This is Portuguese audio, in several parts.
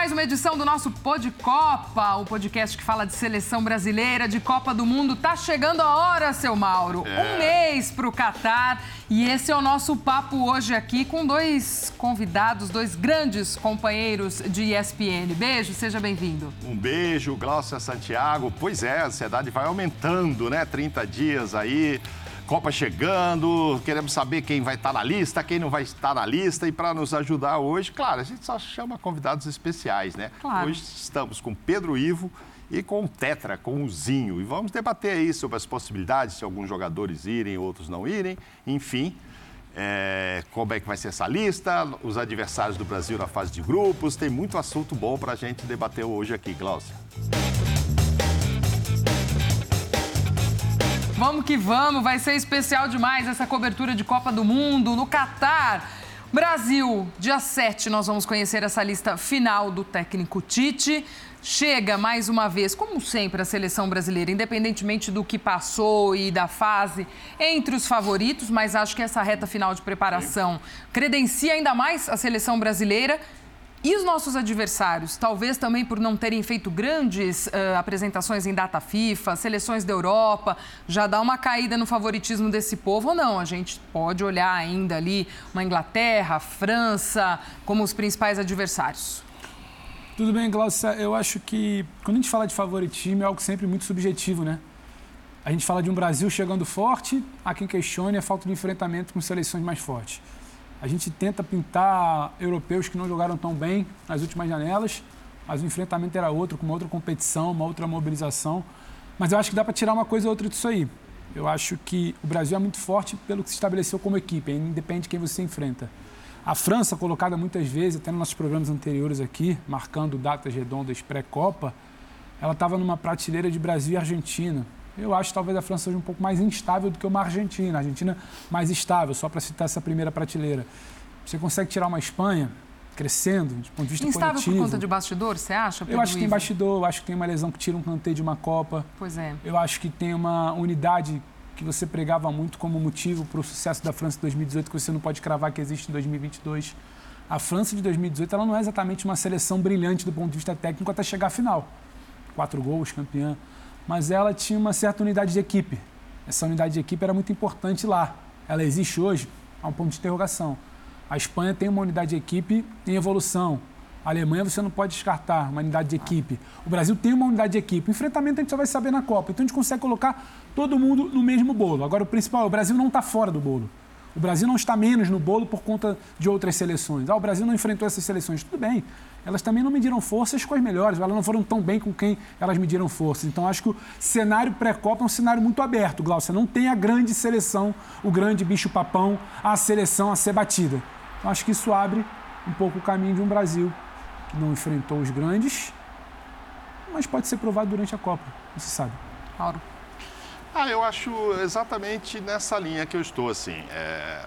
mais uma edição do nosso Pod Copa, o podcast que fala de seleção brasileira, de Copa do Mundo. Tá chegando a hora, seu Mauro. É. Um mês para o Catar. E esse é o nosso papo hoje aqui com dois convidados, dois grandes companheiros de ESPN. Beijo, seja bem-vindo. Um beijo, Glaucia Santiago. Pois é, a ansiedade vai aumentando, né? 30 dias aí. Copa chegando, queremos saber quem vai estar na lista, quem não vai estar na lista. E para nos ajudar hoje, claro, a gente só chama convidados especiais, né? Claro. Hoje estamos com Pedro Ivo e com o Tetra, com o Zinho. E vamos debater aí sobre as possibilidades, se alguns jogadores irem, outros não irem, enfim. É, como é que vai ser essa lista, os adversários do Brasil na fase de grupos. Tem muito assunto bom para a gente debater hoje aqui, Glaucia. Vamos que vamos, vai ser especial demais essa cobertura de Copa do Mundo no Catar. Brasil, dia 7, nós vamos conhecer essa lista final do técnico Tite. Chega mais uma vez, como sempre, a seleção brasileira, independentemente do que passou e da fase, entre os favoritos, mas acho que essa reta final de preparação credencia ainda mais a seleção brasileira e os nossos adversários, talvez também por não terem feito grandes uh, apresentações em data FIFA, seleções da Europa, já dá uma caída no favoritismo desse povo ou não? A gente pode olhar ainda ali uma Inglaterra, França como os principais adversários. Tudo bem, Glaucia. Eu acho que quando a gente fala de favoritismo é algo sempre muito subjetivo, né? A gente fala de um Brasil chegando forte, há quem questione a falta de enfrentamento com seleções mais fortes. A gente tenta pintar europeus que não jogaram tão bem nas últimas janelas, mas o enfrentamento era outro, com uma outra competição, uma outra mobilização. Mas eu acho que dá para tirar uma coisa ou outra disso aí. Eu acho que o Brasil é muito forte pelo que se estabeleceu como equipe, independe de quem você enfrenta. A França, colocada muitas vezes, até nos nossos programas anteriores aqui, marcando datas redondas pré-Copa, ela estava numa prateleira de Brasil e Argentina. Eu acho que talvez a França seja um pouco mais instável do que uma Argentina. A Argentina mais estável, só para citar essa primeira prateleira. Você consegue tirar uma Espanha crescendo, de ponto de vista Instável coletivo. por conta de bastidor, você acha? Eu acho que tem bastidor, eu acho que tem uma lesão que tira um canteio de uma Copa. Pois é. Eu acho que tem uma unidade que você pregava muito como motivo para o sucesso da França em 2018, que você não pode cravar que existe em 2022. A França de 2018 ela não é exatamente uma seleção brilhante do ponto de vista técnico até chegar à final. Quatro gols, campeã mas ela tinha uma certa unidade de equipe. Essa unidade de equipe era muito importante lá. Ela existe hoje? Há um ponto de interrogação. A Espanha tem uma unidade de equipe em evolução. A Alemanha você não pode descartar uma unidade de equipe. O Brasil tem uma unidade de equipe. O enfrentamento a gente só vai saber na Copa. Então a gente consegue colocar todo mundo no mesmo bolo. Agora o principal é o Brasil não está fora do bolo. O Brasil não está menos no bolo por conta de outras seleções. Ah, o Brasil não enfrentou essas seleções. Tudo bem. Elas também não mediram forças com as melhores. Elas não foram tão bem com quem elas mediram forças. Então, acho que o cenário pré-copa é um cenário muito aberto, Glaucia. Não tem a grande seleção, o grande bicho-papão, a seleção a ser batida. Então, acho que isso abre um pouco o caminho de um Brasil que não enfrentou os grandes, mas pode ser provado durante a Copa. Não se sabe. Mauro. Ah, eu acho exatamente nessa linha que eu estou, assim. É,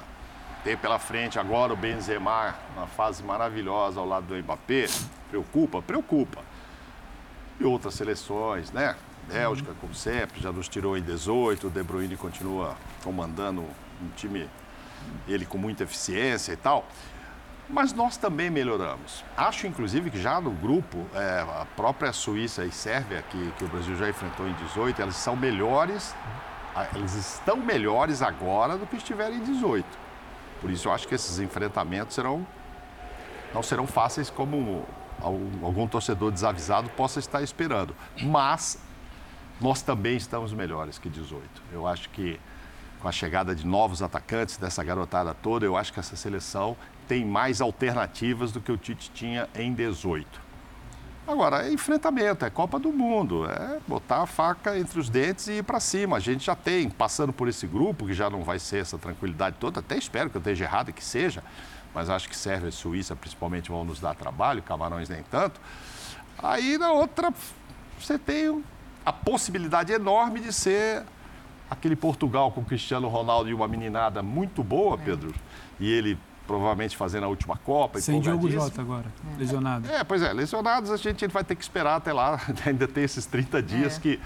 ter pela frente agora o Benzema, uma fase maravilhosa ao lado do Mbappé, preocupa? Preocupa. E outras seleções, né? Bélgica, como sempre, já nos tirou em 18, o De Bruyne continua comandando um time, ele com muita eficiência e tal. Mas nós também melhoramos. Acho, inclusive, que já no grupo, é, a própria Suíça e Sérvia, que, que o Brasil já enfrentou em 18, elas são melhores, eles estão melhores agora do que estiveram em 18. Por isso, eu acho que esses enfrentamentos serão, não serão fáceis como algum torcedor desavisado possa estar esperando. Mas nós também estamos melhores que 18. Eu acho que com a chegada de novos atacantes, dessa garotada toda, eu acho que essa seleção tem mais alternativas do que o Tite tinha em 18. Agora, é enfrentamento, é Copa do Mundo, é botar a faca entre os dentes e ir para cima. A gente já tem, passando por esse grupo, que já não vai ser essa tranquilidade toda, até espero que eu esteja errado que seja, mas acho que Sérvia e Suíça, principalmente, vão nos dar trabalho, Camarões nem tanto. Aí, na outra, você tem a possibilidade enorme de ser aquele Portugal com Cristiano Ronaldo e uma meninada muito boa, é. Pedro, e ele provavelmente fazendo a última Copa. Sem Diogo Jota agora, lesionado. É, pois é, lesionados a gente vai ter que esperar até lá, ainda tem esses 30 dias é. que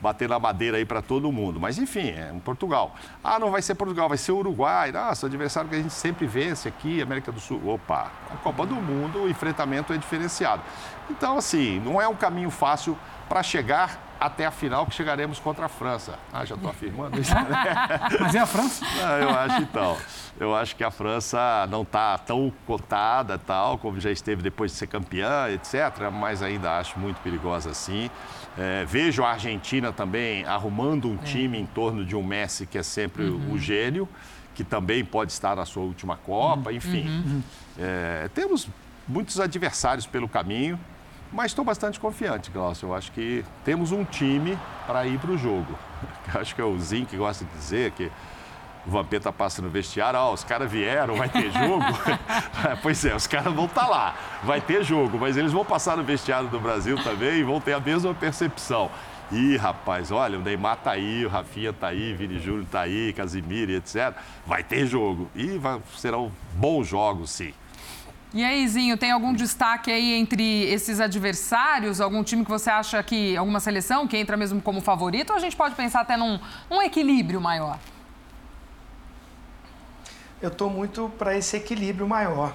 bater na madeira aí para todo mundo. Mas enfim, é um Portugal. Ah, não vai ser Portugal, vai ser Uruguai. Nossa, adversário que a gente sempre vence aqui, América do Sul. Opa, a Copa do Mundo, o enfrentamento é diferenciado. Então, assim, não é um caminho fácil para chegar até a final que chegaremos contra a França. Ah, já estou afirmando isso. Mas é a França? Não, eu acho então. Eu acho que a França não está tão cotada, tal, como já esteve depois de ser campeã, etc. Mas ainda acho muito perigosa assim. É, vejo a Argentina também arrumando um é. time em torno de um Messi que é sempre uhum. o gênio, que também pode estar na sua última Copa, uhum. enfim. Uhum. É, temos muitos adversários pelo caminho. Mas estou bastante confiante, Glaucio. Eu acho que temos um time para ir para o jogo. Eu acho que é o Zin que gosta de dizer que o Vampeta passa no vestiário, ó, oh, os caras vieram, vai ter jogo. pois é, os caras vão estar tá lá, vai ter jogo, mas eles vão passar no vestiário do Brasil também e vão ter a mesma percepção. Ih, rapaz, olha, o Neymar tá aí, o Rafinha tá aí, Vini Júnior tá aí, Casimiro etc. Vai ter jogo. E vai, serão bons jogos, sim. E aí, Zinho, tem algum destaque aí entre esses adversários? Algum time que você acha que, alguma seleção que entra mesmo como favorito? Ou a gente pode pensar até num um equilíbrio maior? Eu estou muito para esse equilíbrio maior,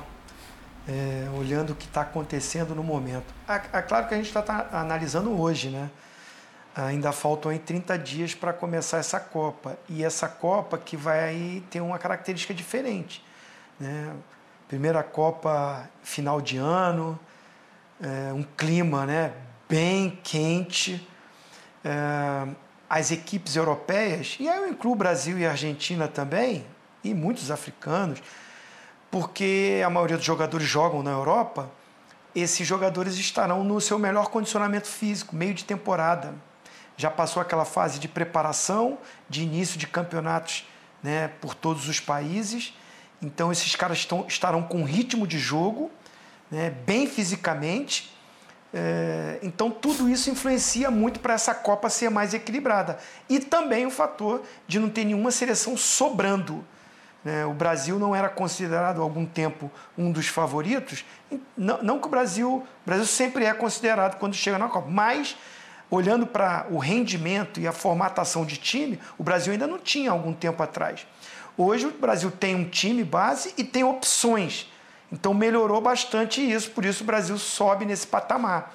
é, olhando o que está acontecendo no momento. É claro que a gente está tá analisando hoje, né? Ainda faltam aí 30 dias para começar essa Copa. E essa Copa que vai ter uma característica diferente. Né? Primeira Copa final de ano, é, um clima né, bem quente. É, as equipes europeias, e aí eu incluo Brasil e Argentina também, e muitos africanos, porque a maioria dos jogadores jogam na Europa, esses jogadores estarão no seu melhor condicionamento físico, meio de temporada. Já passou aquela fase de preparação, de início de campeonatos né, por todos os países então esses caras estão, estarão com ritmo de jogo, né, bem fisicamente. É, então tudo isso influencia muito para essa Copa ser mais equilibrada. E também o fator de não ter nenhuma seleção sobrando. Né? O Brasil não era considerado há algum tempo um dos favoritos. Não, não que o Brasil. O Brasil sempre é considerado quando chega na Copa, mas olhando para o rendimento e a formatação de time, o Brasil ainda não tinha algum tempo atrás. Hoje o Brasil tem um time base e tem opções. Então melhorou bastante isso, por isso o Brasil sobe nesse patamar.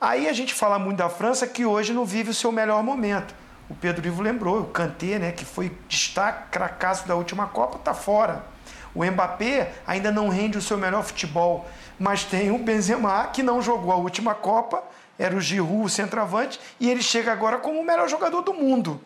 Aí a gente fala muito da França que hoje não vive o seu melhor momento. O Pedro Ivo lembrou, o Kanté, né, que foi destaque cracaço da última Copa, está fora. O Mbappé ainda não rende o seu melhor futebol, mas tem o Benzema que não jogou a última Copa, era o Giroud, o centroavante, e ele chega agora como o melhor jogador do mundo.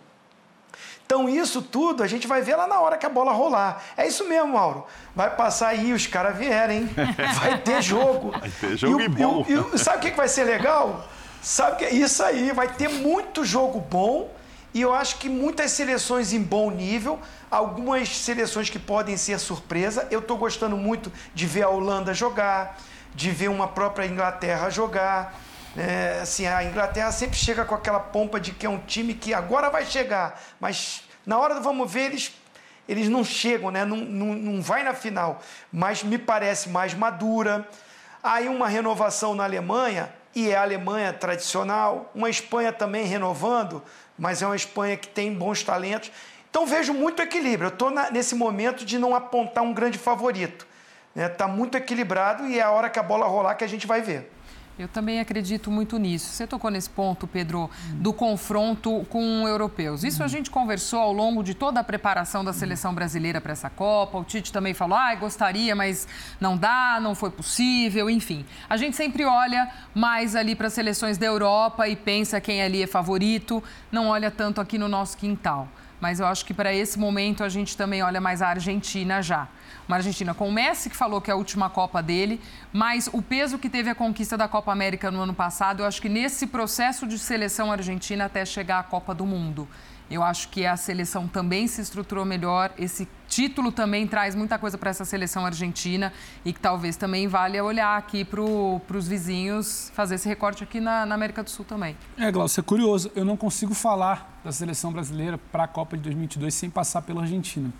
Então, isso tudo a gente vai ver lá na hora que a bola rolar. É isso mesmo, Mauro. Vai passar aí, os caras vierem. Vai ter jogo. Vai ter jogo e, e bom. E, e, sabe o que vai ser legal? Sabe que é isso aí. Vai ter muito jogo bom. E eu acho que muitas seleções em bom nível, algumas seleções que podem ser surpresa. Eu estou gostando muito de ver a Holanda jogar, de ver uma própria Inglaterra jogar. É, assim, a Inglaterra sempre chega com aquela pompa de que é um time que agora vai chegar, mas na hora do vamos ver, eles, eles não chegam, né? não, não, não vai na final, mas me parece mais madura. Aí uma renovação na Alemanha, e é a Alemanha tradicional, uma Espanha também renovando, mas é uma Espanha que tem bons talentos. Então vejo muito equilíbrio. Eu estou nesse momento de não apontar um grande favorito. Está né? Muito equilibrado e é a hora que a bola rolar que a gente vai ver. Eu também acredito muito nisso. Você tocou nesse ponto, Pedro, do confronto com europeus. Isso a gente conversou ao longo de toda a preparação da seleção brasileira para essa Copa. O Tite também falou: ah, gostaria, mas não dá, não foi possível, enfim. A gente sempre olha mais ali para as seleções da Europa e pensa quem ali é favorito, não olha tanto aqui no nosso quintal. Mas eu acho que para esse momento a gente também olha mais a Argentina já uma Argentina com o Messi, que falou que é a última Copa dele, mas o peso que teve a conquista da Copa América no ano passado, eu acho que nesse processo de seleção argentina até chegar à Copa do Mundo. Eu acho que a seleção também se estruturou melhor. Esse título também traz muita coisa para essa seleção argentina e que talvez também valha olhar aqui para os vizinhos, fazer esse recorte aqui na, na, América do Sul também. É, Glaucio, é curioso. Eu não consigo falar da seleção brasileira para a Copa de 2022 sem passar pela Argentina.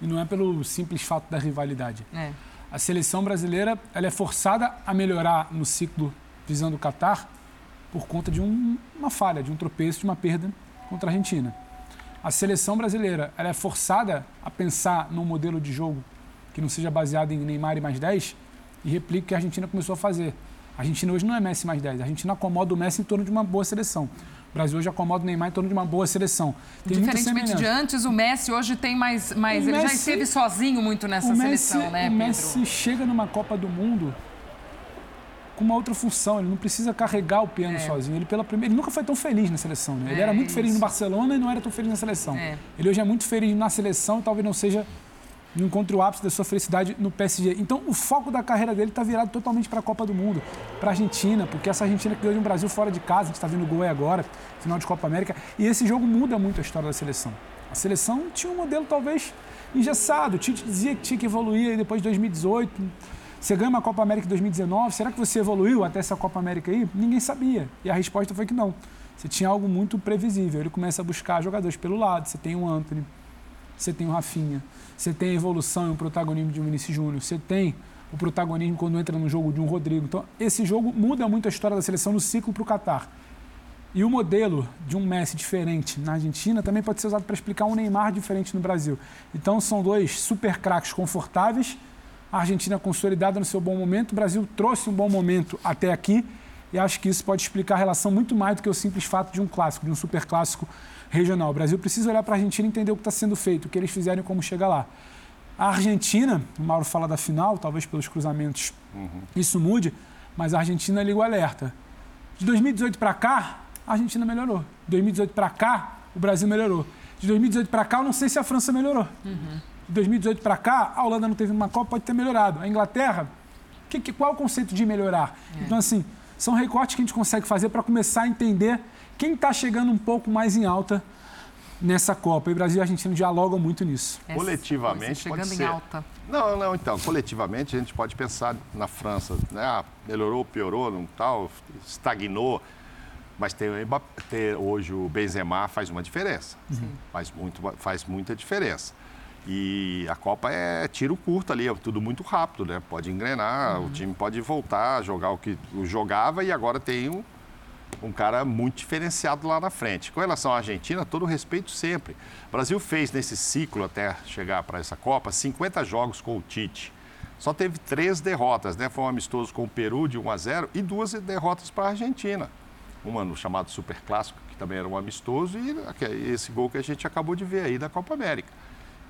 E não é pelo simples fato da rivalidade. É. A seleção brasileira ela é forçada a melhorar no ciclo visando o Catar por conta de um, uma falha, de um tropeço, de uma perda contra a Argentina. A seleção brasileira ela é forçada a pensar num modelo de jogo que não seja baseado em Neymar e mais 10 e replica o que a Argentina começou a fazer. A Argentina hoje não é Messi mais 10, a Argentina acomoda o Messi em torno de uma boa seleção. O Brasil hoje acomoda o Neymar em torno de uma boa seleção. Tem Diferentemente de antes, o Messi hoje tem mais. mais ele Messi, já esteve sozinho muito nessa Messi, seleção, né, Pedro? O Messi chega numa Copa do Mundo com uma outra função. Ele não precisa carregar o piano é. sozinho. Ele, pela primeira, ele nunca foi tão feliz na seleção. Né? Ele é, era muito isso. feliz no Barcelona e não era tão feliz na seleção. É. Ele hoje é muito feliz na seleção e talvez não seja não encontre o ápice da sua felicidade no PSG. Então, o foco da carreira dele está virado totalmente para a Copa do Mundo, para a Argentina, porque essa Argentina que ganhou de um Brasil fora de casa, a gente está vendo o gol agora, final de Copa América, e esse jogo muda muito a história da seleção. A seleção tinha um modelo talvez engessado, o Tite dizia que tinha que evoluir depois de 2018. Você ganha uma Copa América em 2019, será que você evoluiu até essa Copa América aí? Ninguém sabia. E a resposta foi que não. Você tinha algo muito previsível. Ele começa a buscar jogadores pelo lado. Você tem o Anthony, você tem o Rafinha, você tem a evolução e o protagonismo de um Vinícius Júnior, você tem o protagonismo quando entra no jogo de um Rodrigo. Então, esse jogo muda muito a história da seleção no ciclo para o Catar. E o modelo de um Messi diferente na Argentina também pode ser usado para explicar um Neymar diferente no Brasil. Então, são dois super craques confortáveis. A Argentina consolidada no seu bom momento, o Brasil trouxe um bom momento até aqui. E acho que isso pode explicar a relação muito mais do que o simples fato de um clássico, de um super clássico regional. O Brasil precisa olhar para a Argentina e entender o que está sendo feito, o que eles fizeram e como chegar lá. A Argentina, o Mauro fala da final, talvez pelos cruzamentos uhum. isso mude, mas a Argentina liga o alerta. De 2018 para cá, a Argentina melhorou. De 2018 para cá, o Brasil melhorou. De 2018 para cá, eu não sei se a França melhorou. Uhum. De 2018 para cá, a Holanda não teve uma Copa, pode ter melhorado. A Inglaterra, que, que, qual é o conceito de melhorar? É. Então, assim, são recortes que a gente consegue fazer para começar a entender quem está chegando um pouco mais em alta nessa Copa. E Brasil e Argentina dialogam muito nisso. Essa coletivamente chegando pode ser. em alta. Não, não, então, coletivamente a gente pode pensar na França, né? Ah, melhorou, piorou, não tal, estagnou. Mas tem, ter hoje o Benzema faz uma diferença. Uhum. Faz, muito, faz muita diferença. E a Copa é tiro curto ali, é tudo muito rápido, né? Pode engrenar, uhum. o time pode voltar a jogar o que jogava e agora tem um, um cara muito diferenciado lá na frente. Com relação à Argentina, todo o respeito sempre. O Brasil fez nesse ciclo até chegar para essa Copa 50 jogos com o Tite. Só teve três derrotas, né? Foi um amistoso com o Peru de 1 a 0 e duas derrotas para a Argentina. Uma no chamado Super Clássico, que também era um amistoso, e esse gol que a gente acabou de ver aí da Copa América.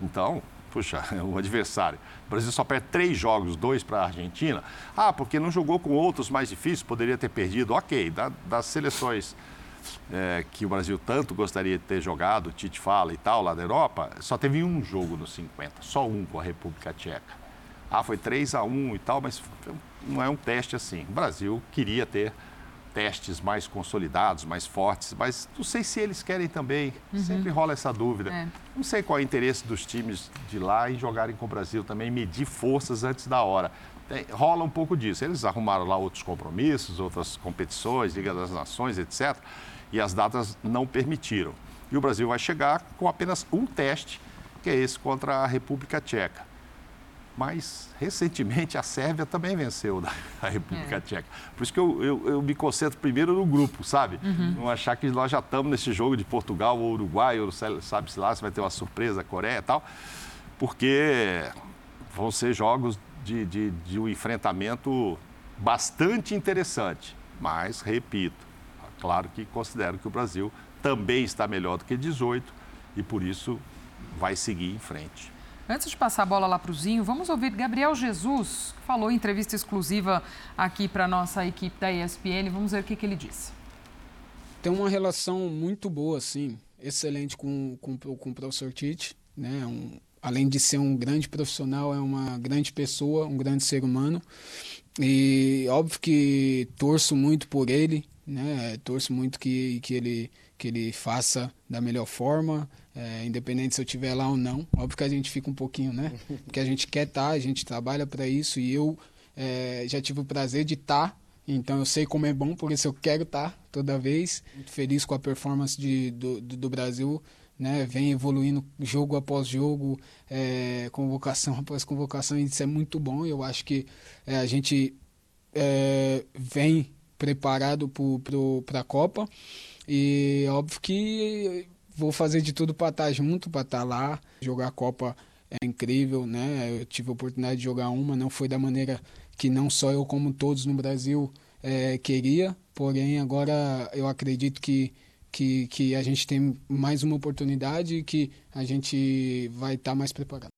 Então, puxa, o adversário. O Brasil só perde três jogos, dois para a Argentina. Ah, porque não jogou com outros mais difíceis, poderia ter perdido. Ok, da, das seleções é, que o Brasil tanto gostaria de ter jogado, Tite fala e tal, lá da Europa, só teve um jogo nos 50, só um com a República Tcheca. Ah, foi 3 a 1 e tal, mas não é um teste assim. O Brasil queria ter testes mais consolidados, mais fortes, mas não sei se eles querem também. Uhum. Sempre rola essa dúvida. É. Não sei qual é o interesse dos times de lá em jogarem com o Brasil também, medir forças antes da hora. Tem, rola um pouco disso. Eles arrumaram lá outros compromissos, outras competições, Liga das Nações, etc. E as datas não permitiram. E o Brasil vai chegar com apenas um teste, que é esse contra a República Tcheca. Mas, recentemente, a Sérvia também venceu a República é. Tcheca. Por isso que eu, eu, eu, me concentro primeiro no grupo, sabe? Uhum. Não achar que nós já estamos nesse jogo de Portugal ou Uruguai, ou sabe-se lá se vai ter uma surpresa, Coreia e tal, porque vão ser jogos de, de, de um enfrentamento bastante interessante. Mas, repito, claro que considero que o Brasil também está melhor do que 18 e, por isso, vai seguir em frente. Antes de passar a bola lá para o Zinho, vamos ouvir Gabriel Jesus, que falou em entrevista exclusiva aqui para a nossa equipe da ESPN. Vamos ver o que, que ele disse. Tem uma relação muito boa, assim, excelente com, com, com o professor Tite, né? Um, além de ser um grande profissional, é uma grande pessoa, um grande ser humano. E óbvio que torço muito por ele, né? Torço muito que, que, ele, que ele faça da melhor forma, é, independente se eu estiver lá ou não. Óbvio que a gente fica um pouquinho, né? Porque a gente quer estar, tá, a gente trabalha para isso e eu é, já tive o prazer de estar. Tá, então eu sei como é bom, por isso eu quero estar tá toda vez. Muito feliz com a performance de, do, do Brasil. Né, vem evoluindo jogo após jogo, é, convocação após convocação, e isso é muito bom. Eu acho que é, a gente é, vem preparado para a Copa. E óbvio que vou fazer de tudo para estar tá junto, para estar tá lá. Jogar a Copa é incrível, né? Eu tive a oportunidade de jogar uma, não foi da maneira que não só eu, como todos no Brasil é, queria, porém agora eu acredito que, que, que a gente tem mais uma oportunidade e que a gente vai estar tá mais preparado.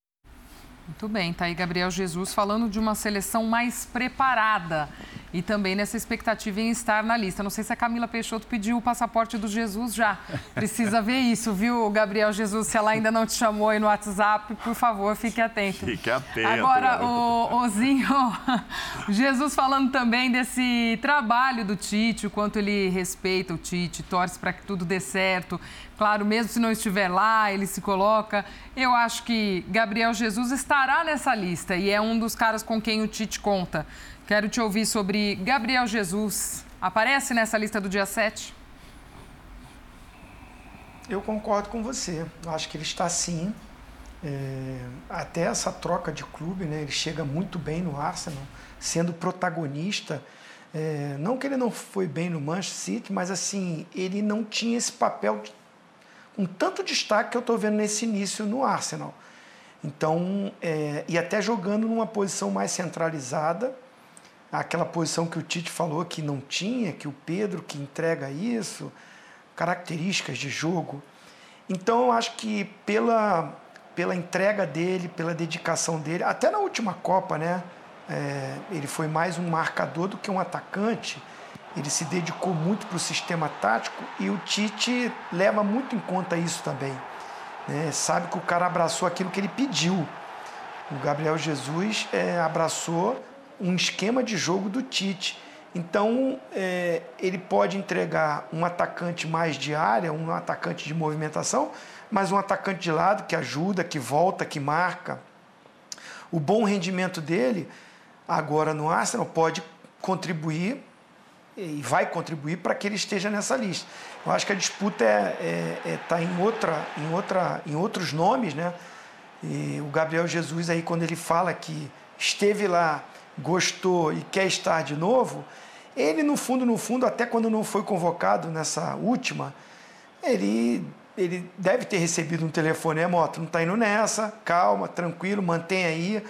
Muito bem, tá aí Gabriel Jesus falando de uma seleção mais preparada e também nessa expectativa em estar na lista. Não sei se a Camila Peixoto pediu o passaporte do Jesus já. Precisa ver isso, viu, Gabriel Jesus? Se ela ainda não te chamou aí no WhatsApp, por favor, fique atento. Fique atento. Agora, o Ozinho, Jesus falando também desse trabalho do Tite, o quanto ele respeita o Tite, torce para que tudo dê certo. Claro, mesmo se não estiver lá, ele se coloca. Eu acho que Gabriel Jesus estará nessa lista e é um dos caras com quem o Tite conta. Quero te ouvir sobre Gabriel Jesus. Aparece nessa lista do dia 7? Eu concordo com você. Eu acho que ele está sim. É, até essa troca de clube, né? Ele chega muito bem no Arsenal, sendo protagonista. É, não que ele não foi bem no Manchester City, mas assim ele não tinha esse papel de, com tanto destaque que eu estou vendo nesse início no Arsenal. Então, é, e até jogando numa posição mais centralizada aquela posição que o Tite falou que não tinha, que o Pedro que entrega isso, características de jogo. Então eu acho que pela, pela entrega dele, pela dedicação dele, até na última Copa, né? É, ele foi mais um marcador do que um atacante. Ele se dedicou muito para o sistema tático e o Tite leva muito em conta isso também. Né? Sabe que o cara abraçou aquilo que ele pediu. O Gabriel Jesus é, abraçou um esquema de jogo do Tite. Então, é, ele pode entregar um atacante mais de área, um atacante de movimentação, mas um atacante de lado que ajuda, que volta, que marca. O bom rendimento dele, agora no Arsenal, pode contribuir e vai contribuir para que ele esteja nessa lista. Eu acho que a disputa está é, é, é tá em, outra, em, outra, em outros nomes, né? E o Gabriel Jesus aí, quando ele fala que esteve lá gostou e quer estar de novo, ele no fundo, no fundo, até quando não foi convocado nessa última, ele, ele deve ter recebido um telefonema, ó, tu não está indo nessa, calma, tranquilo, mantém aí,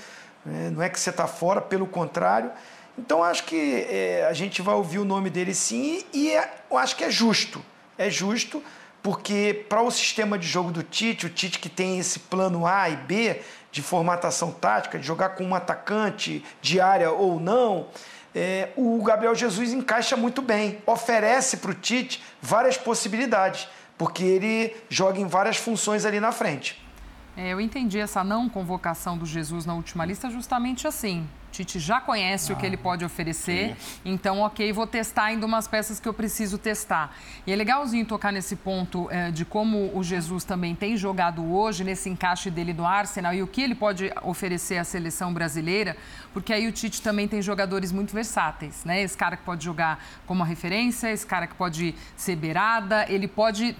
né? não é que você está fora, pelo contrário. Então acho que é, a gente vai ouvir o nome dele sim e é, eu acho que é justo, é justo porque para o sistema de jogo do Tite, o Tite que tem esse plano A e B, de formatação tática, de jogar com um atacante de área ou não, é, o Gabriel Jesus encaixa muito bem, oferece para o Tite várias possibilidades, porque ele joga em várias funções ali na frente. É, eu entendi essa não convocação do Jesus na última lista justamente assim. Tite já conhece ah, o que ele ah, pode oferecer, sim. então, ok, vou testar ainda umas peças que eu preciso testar. E é legalzinho tocar nesse ponto é, de como o Jesus também tem jogado hoje, nesse encaixe dele do Arsenal e o que ele pode oferecer à seleção brasileira, porque aí o Tite também tem jogadores muito versáteis, né? Esse cara que pode jogar como referência, esse cara que pode ser beirada, ele pode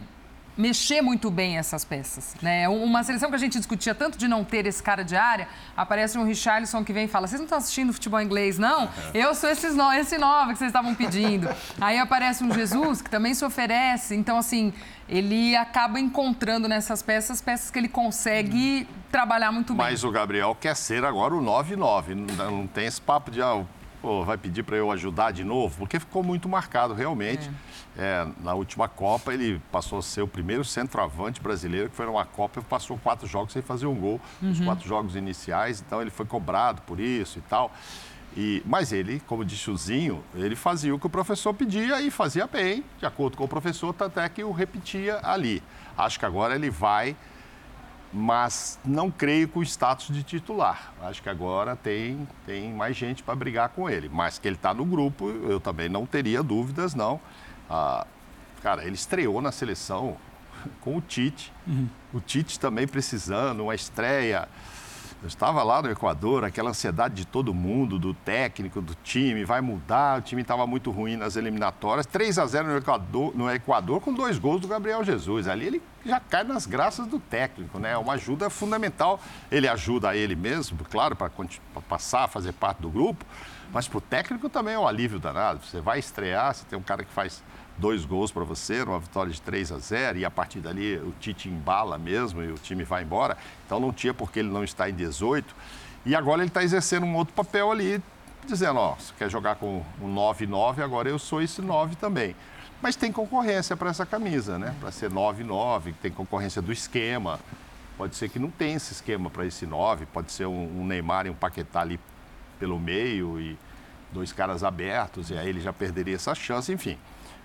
mexer muito bem essas peças. Né? Uma seleção que a gente discutia tanto de não ter esse cara de área, aparece um Richarlison que vem e fala: vocês não estão assistindo futebol inglês, não? Eu sou esses no, esse nove que vocês estavam pedindo. Aí aparece um Jesus que também se oferece. Então, assim, ele acaba encontrando nessas peças peças que ele consegue trabalhar muito bem. Mas o Gabriel quer ser agora o 9-9. Não, não tem esse papo de. Ah, pô, vai pedir para eu ajudar de novo, porque ficou muito marcado realmente. É. É, na última Copa, ele passou a ser o primeiro centroavante brasileiro que foi numa Copa e passou quatro jogos sem fazer um gol, uhum. os quatro jogos iniciais, então ele foi cobrado por isso e tal. E, mas ele, como disse o Zinho, ele fazia o que o professor pedia e fazia bem, de acordo com o professor, até que o repetia ali. Acho que agora ele vai, mas não creio com o status de titular. Acho que agora tem, tem mais gente para brigar com ele. Mas que ele está no grupo, eu também não teria dúvidas, não. Ah, cara, ele estreou na seleção com o Tite. Uhum. O Tite também precisando, uma estreia. Eu estava lá no Equador, aquela ansiedade de todo mundo, do técnico, do time, vai mudar. O time estava muito ruim nas eliminatórias. 3 a 0 no Equador, no Equador com dois gols do Gabriel Jesus. Ali ele já cai nas graças do técnico, né? É uma ajuda fundamental. Ele ajuda a ele mesmo, claro, para passar, fazer parte do grupo. Mas para o técnico também é um alívio danado. Você vai estrear, você tem um cara que faz dois gols para você, numa vitória de 3 a 0 e a partir dali o Tite embala mesmo e o time vai embora. Então não tinha porque ele não está em 18. E agora ele está exercendo um outro papel ali, dizendo, ó, você quer jogar com um 9-9, agora eu sou esse 9 também. Mas tem concorrência para essa camisa, né? Para ser 9-9, tem concorrência do esquema. Pode ser que não tenha esse esquema para esse 9, pode ser um, um Neymar e um Paquetá ali pelo meio e dois caras abertos, e aí ele já perderia essa chance, enfim.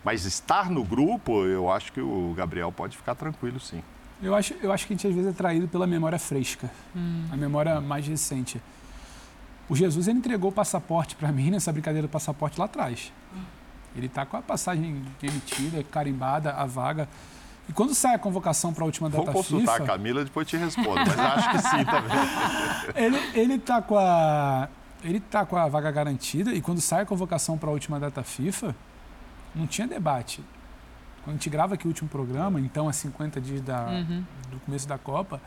Mas estar no grupo, eu acho que o Gabriel pode ficar tranquilo, sim. Eu acho, eu acho que a gente às vezes é traído pela memória fresca, hum. a memória mais recente. O Jesus ele entregou o passaporte para mim nessa brincadeira do passaporte lá atrás. Ele está com a passagem emitida, carimbada, a vaga. E quando sai a convocação para a última data FIFA... Vou consultar FIFA, a Camila, depois te respondo, mas acho que sim também. ele está com a ele está com a vaga garantida e quando sai a convocação para a última data FIFA, não tinha debate. Quando a gente grava aqui o último programa, então a 50 dias da, uhum. do começo da Copa,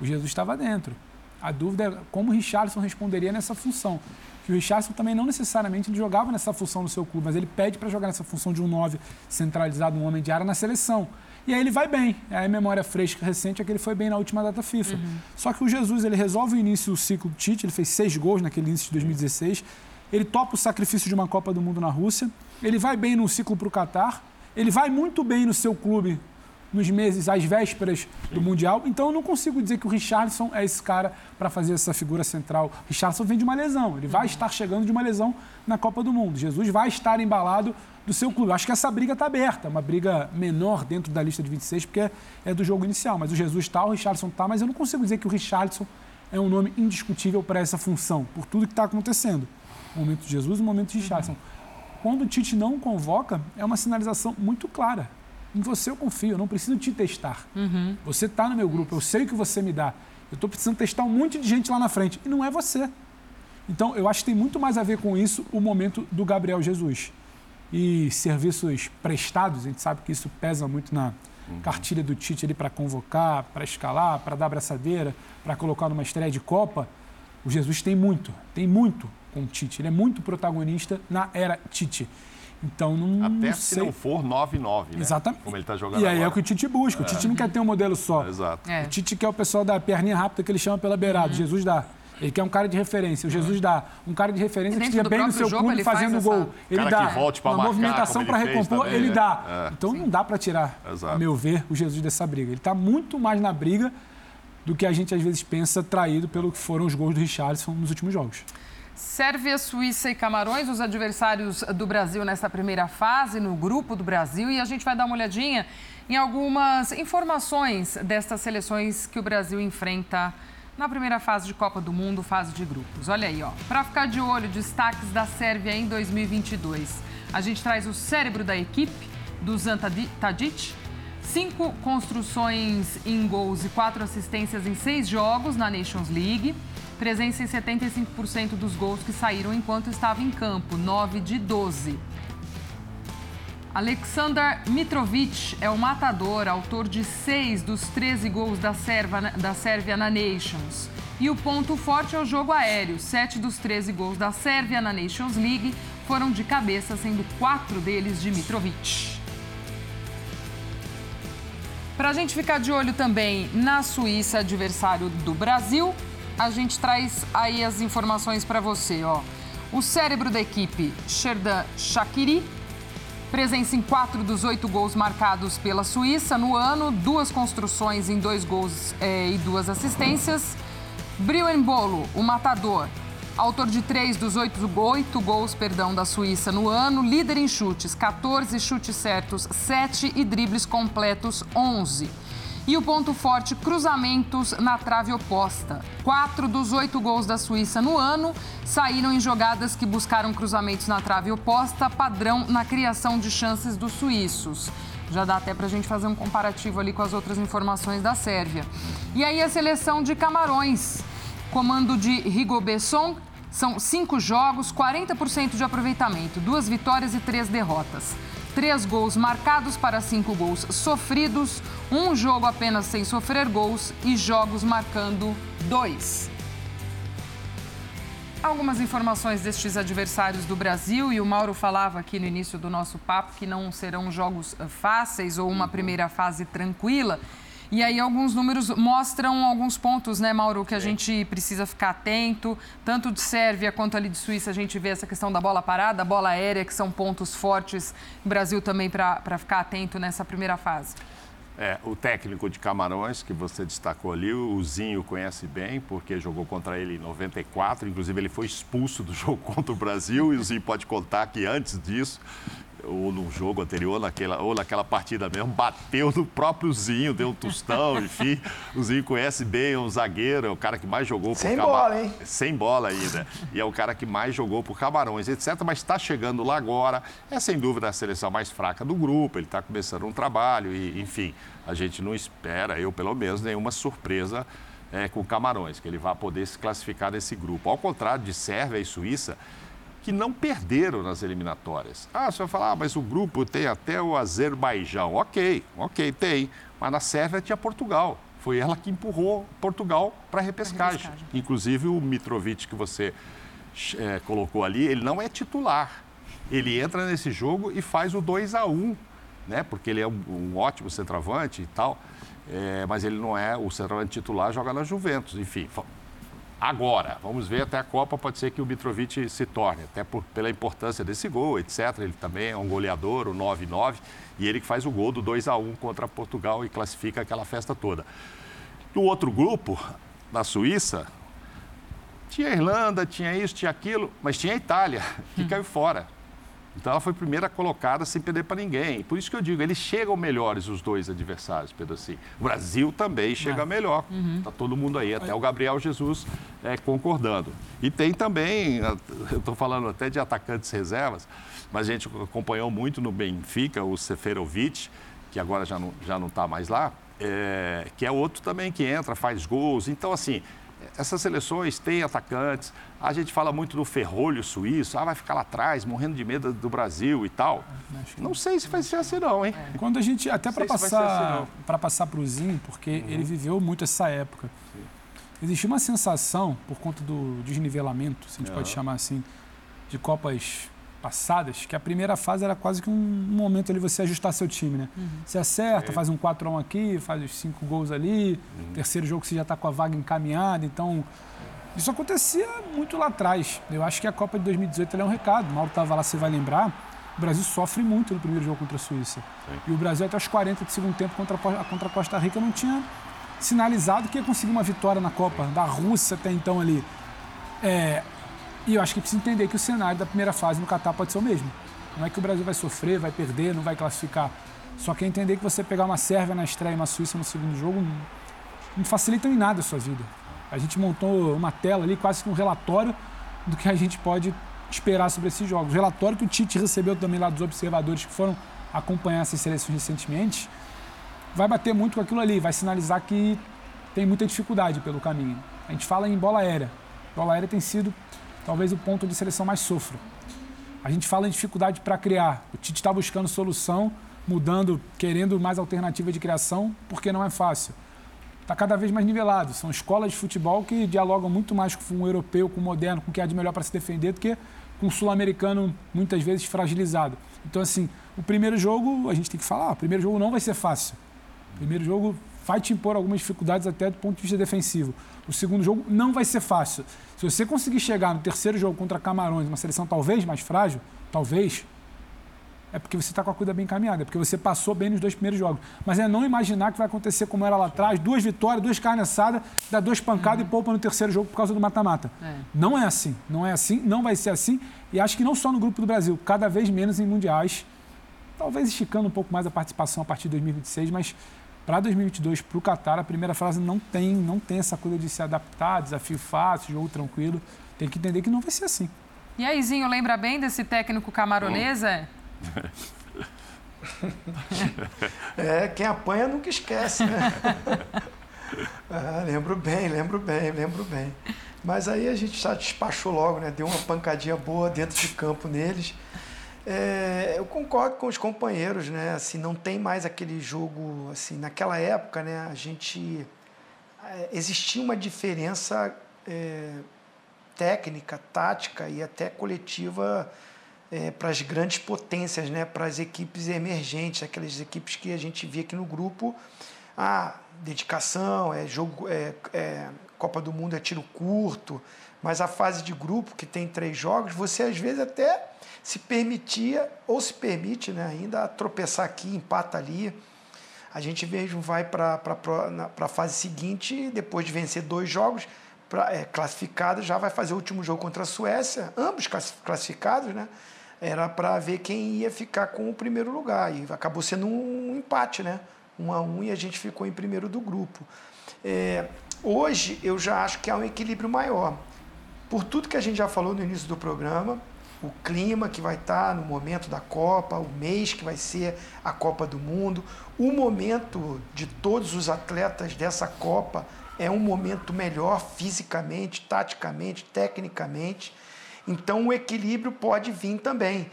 o Jesus estava dentro. A dúvida é como o Richardson responderia nessa função. Que o Richardson também não necessariamente jogava nessa função no seu clube, mas ele pede para jogar nessa função de um 9 centralizado, um homem de área na seleção. E aí ele vai bem. É a memória fresca recente é que ele foi bem na última data FIFA. Uhum. Só que o Jesus, ele resolve o início do ciclo do Tite, ele fez seis gols naquele início de 2016. Ele topa o sacrifício de uma Copa do Mundo na Rússia ele vai bem no ciclo para o Catar, ele vai muito bem no seu clube nos meses às vésperas do Mundial. Então eu não consigo dizer que o Richardson é esse cara para fazer essa figura central. O Richardson vem de uma lesão, ele vai estar chegando de uma lesão na Copa do Mundo. Jesus vai estar embalado do seu clube. Acho que essa briga está aberta, uma briga menor dentro da lista de 26, porque é do jogo inicial. Mas o Jesus está, o Richardson está, mas eu não consigo dizer que o Richardson é um nome indiscutível para essa função, por tudo que está acontecendo. O momento de Jesus e o momento de Richardson. Uhum. Quando o Tite não convoca, é uma sinalização muito clara. Em você eu confio, eu não preciso te testar. Uhum. Você está no meu grupo, eu sei o que você me dá. Eu estou precisando testar um monte de gente lá na frente. E não é você. Então, eu acho que tem muito mais a ver com isso o momento do Gabriel Jesus. E serviços prestados, a gente sabe que isso pesa muito na uhum. cartilha do Tite ali para convocar, para escalar, para dar abraçadeira, para colocar numa estreia de Copa. O Jesus tem muito, tem muito com o Tite. Ele é muito protagonista na era Tite. Então não. Até não se não for 9-9, né? Exatamente. Como ele está jogando. E aí agora. é o que o Tite busca. O Tite não quer ter um modelo só. É, exato. É. O Tite quer o pessoal da perninha rápida que ele chama pela beirada. Uhum. Jesus dá. Ele quer um cara de referência. O Jesus dá. Um cara de referência que esteja bem no seu jogo, clube fazendo faz gol. Ele dá. Que volte uma marcar, movimentação para recompor, também, ele né? dá. É. Então Sim. não dá para tirar, Exato. a meu ver, o Jesus dessa briga. Ele está muito mais na briga do que a gente às vezes pensa traído pelo que foram os gols do Richardson nos últimos jogos. Sérvia, Suíça e Camarões, os adversários do Brasil nessa primeira fase, no grupo do Brasil. E a gente vai dar uma olhadinha em algumas informações destas seleções que o Brasil enfrenta na primeira fase de Copa do Mundo, fase de grupos. Olha aí, ó. Para ficar de olho, destaques da Sérvia em 2022. A gente traz o cérebro da equipe, do Zan Tadic. Cinco construções em gols e quatro assistências em seis jogos na Nations League. Presença em 75% dos gols que saíram enquanto estava em campo, 9 de 12. Alexander Mitrovic é o matador, autor de seis dos 13 gols da, Serva, da Sérvia na Nations. E o ponto forte é o jogo aéreo. Sete dos 13 gols da Sérvia na Nations League foram de cabeça, sendo quatro deles de Mitrovic. Para a gente ficar de olho também na Suíça, adversário do Brasil, a gente traz aí as informações para você, ó. O cérebro da equipe, Sherdan Shakiri, presença em quatro dos oito gols marcados pela Suíça no ano, duas construções em dois gols é, e duas assistências. Brian Bolo, o matador, autor de três dos oito, oito gols perdão, da Suíça no ano, líder em chutes, 14 chutes certos, 7 e dribles completos, 11. E o ponto forte, cruzamentos na trave oposta. Quatro dos oito gols da Suíça no ano saíram em jogadas que buscaram cruzamentos na trave oposta, padrão na criação de chances dos suíços. Já dá até para a gente fazer um comparativo ali com as outras informações da Sérvia. E aí a seleção de Camarões. comando de Rigobesson, são cinco jogos, 40% de aproveitamento, duas vitórias e três derrotas. Três gols marcados para cinco gols sofridos, um jogo apenas sem sofrer gols e jogos marcando dois. Algumas informações destes adversários do Brasil, e o Mauro falava aqui no início do nosso papo que não serão jogos fáceis ou uma primeira fase tranquila. E aí alguns números mostram alguns pontos, né, Mauro, que a Sim. gente precisa ficar atento. Tanto de Sérvia quanto ali de Suíça a gente vê essa questão da bola parada, bola aérea, que são pontos fortes. O Brasil também para ficar atento nessa primeira fase. É, o técnico de Camarões, que você destacou ali, o Zinho conhece bem, porque jogou contra ele em 94. Inclusive, ele foi expulso do jogo contra o Brasil. E o Zinho pode contar que antes disso, ou no jogo anterior, naquela, ou naquela partida mesmo, bateu no próprio Zinho, deu um tostão, enfim. O Zinho conhece bem, é um zagueiro, é o cara que mais jogou por Sem bola, hein? Sem bola ainda. E é o cara que mais jogou por Camarões, etc. Mas está chegando lá agora. É sem dúvida a seleção mais fraca do grupo, ele está começando um trabalho e, enfim, a gente não espera, eu pelo menos, nenhuma surpresa é, com Camarões, que ele vai poder se classificar nesse grupo. Ao contrário de Sérvia e Suíça, que não perderam nas eliminatórias. Ah, você vai falar, ah, mas o grupo tem até o Azerbaijão. Ok, ok, tem. Mas na Sérvia tinha Portugal. Foi ela que empurrou Portugal para a repescagem. repescagem. Inclusive o Mitrovic que você é, colocou ali, ele não é titular. Ele entra nesse jogo e faz o 2 a 1 né? Porque ele é um, um ótimo centroavante e tal. É, mas ele não é o centroavante titular, joga na Juventus. Enfim, Agora, vamos ver até a Copa, pode ser que o Mitrovic se torne, até por, pela importância desse gol, etc. Ele também é um goleador, o 9-9, e ele que faz o gol do 2 a 1 contra Portugal e classifica aquela festa toda. No outro grupo, na Suíça, tinha a Irlanda, tinha isso, tinha aquilo, mas tinha a Itália, que hum. caiu fora. Então ela foi primeira colocada sem perder para ninguém. Por isso que eu digo, eles chegam melhores os dois adversários, Pedro assim. O Brasil também chega é. melhor. Está uhum. Tá todo mundo aí, até o Gabriel Jesus é, concordando. E tem também, eu estou falando até de atacantes reservas, mas a gente acompanhou muito no Benfica o Seferovic, que agora já não já não está mais lá, é, que é outro também que entra, faz gols. Então assim, essas seleções têm atacantes. A gente fala muito do ferrolho suíço, ah, vai ficar lá atrás, morrendo de medo do Brasil e tal. Não sei se vai ser assim não, hein? É. Quando a gente, até para passar assim, para passar para o Zinho, porque uhum. ele viveu muito essa época. Sim. Existia uma sensação, por conta do desnivelamento, se a gente uhum. pode chamar assim, de Copas passadas, que a primeira fase era quase que um, momento ali você ajustar seu time, né? Uhum. Você acerta, faz um 4x1 aqui, faz os 5 gols ali, uhum. terceiro jogo você já está com a vaga encaminhada, então... Isso acontecia muito lá atrás. Eu acho que a Copa de 2018 é um recado. O Mauro estava lá, você vai lembrar. O Brasil sofre muito no primeiro jogo contra a Suíça. Sim. E o Brasil, até os 40 do segundo tempo contra a, contra a Costa Rica, não tinha sinalizado que ia conseguir uma vitória na Copa, da Rússia até então ali. É, e eu acho que precisa entender que o cenário da primeira fase no Catar pode ser o mesmo. Não é que o Brasil vai sofrer, vai perder, não vai classificar. Só que é entender que você pegar uma Sérvia na estreia e uma Suíça no segundo jogo não facilita em nada a sua vida. A gente montou uma tela ali, quase que um relatório do que a gente pode esperar sobre esses jogos. O relatório que o Tite recebeu também lá dos observadores que foram acompanhar essas seleções recentemente vai bater muito com aquilo ali, vai sinalizar que tem muita dificuldade pelo caminho. A gente fala em bola aérea. Bola aérea tem sido talvez o ponto de seleção mais sofra. A gente fala em dificuldade para criar. O Tite está buscando solução, mudando, querendo mais alternativa de criação, porque não é fácil. Está cada vez mais nivelado. São escolas de futebol que dialogam muito mais com o europeu, com o moderno, com o que há de melhor para se defender, do que com o sul-americano, muitas vezes fragilizado. Então, assim, o primeiro jogo, a gente tem que falar, o primeiro jogo não vai ser fácil. O primeiro jogo vai te impor algumas dificuldades até do ponto de vista defensivo. O segundo jogo não vai ser fácil. Se você conseguir chegar no terceiro jogo contra Camarões, uma seleção talvez mais frágil, talvez, é porque você está com a cuida bem encaminhada, é porque você passou bem nos dois primeiros jogos. Mas é não imaginar que vai acontecer como era lá atrás, duas vitórias, duas carnes assadas, dá duas pancadas uhum. e poupa no terceiro jogo por causa do mata-mata. É. Não é assim, não é assim, não vai ser assim. E acho que não só no grupo do Brasil, cada vez menos em mundiais, talvez esticando um pouco mais a participação a partir de 2026, mas para 2022, para o Qatar, a primeira fase não tem, não tem essa coisa de se adaptar, desafio fácil, jogo tranquilo. Tem que entender que não vai ser assim. E aí, Zinho, lembra bem desse técnico camaronês, é? é, quem apanha nunca esquece, né? Ah, lembro bem, lembro bem, lembro bem. Mas aí a gente já despachou logo, né? Deu uma pancadinha boa dentro de campo neles. É, eu concordo com os companheiros, né? Assim, não tem mais aquele jogo, assim, naquela época, né? A gente é, existia uma diferença é, técnica, tática e até coletiva é, para as grandes potências, né? Para as equipes emergentes, aquelas equipes que a gente via aqui no grupo, ah, dedicação, é jogo, é, é Copa do Mundo é tiro curto, mas a fase de grupo que tem três jogos, você às vezes até se permitia, ou se permite né, ainda, tropeçar aqui, empata ali. A gente mesmo vai para a fase seguinte, depois de vencer dois jogos, pra, é, já vai fazer o último jogo contra a Suécia, ambos classificados, né? Era para ver quem ia ficar com o primeiro lugar. E acabou sendo um empate, né? Um a um, e a gente ficou em primeiro do grupo. É, hoje eu já acho que há um equilíbrio maior. Por tudo que a gente já falou no início do programa, o clima que vai estar no momento da Copa, o mês que vai ser a Copa do Mundo, o momento de todos os atletas dessa Copa é um momento melhor fisicamente, taticamente, tecnicamente. Então o equilíbrio pode vir também.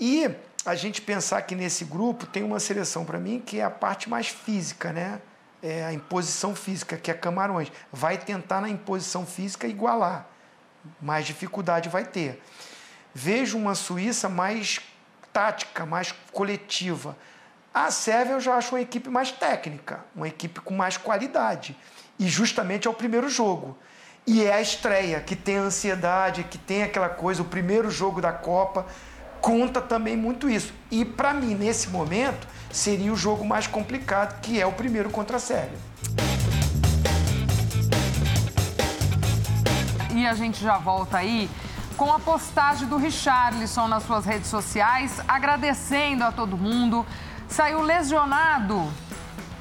E a gente pensar que nesse grupo tem uma seleção para mim que é a parte mais física, né? É a imposição física, que é Camarões. Vai tentar na imposição física igualar. Mais dificuldade vai ter. Vejo uma Suíça mais tática, mais coletiva. A Sérvia eu já acho uma equipe mais técnica, uma equipe com mais qualidade. E justamente é o primeiro jogo. E é a estreia, que tem ansiedade, que tem aquela coisa, o primeiro jogo da Copa, conta também muito isso. E para mim, nesse momento, seria o jogo mais complicado, que é o primeiro contra a Sérvia. E a gente já volta aí com a postagem do Richarlison nas suas redes sociais, agradecendo a todo mundo. Saiu lesionado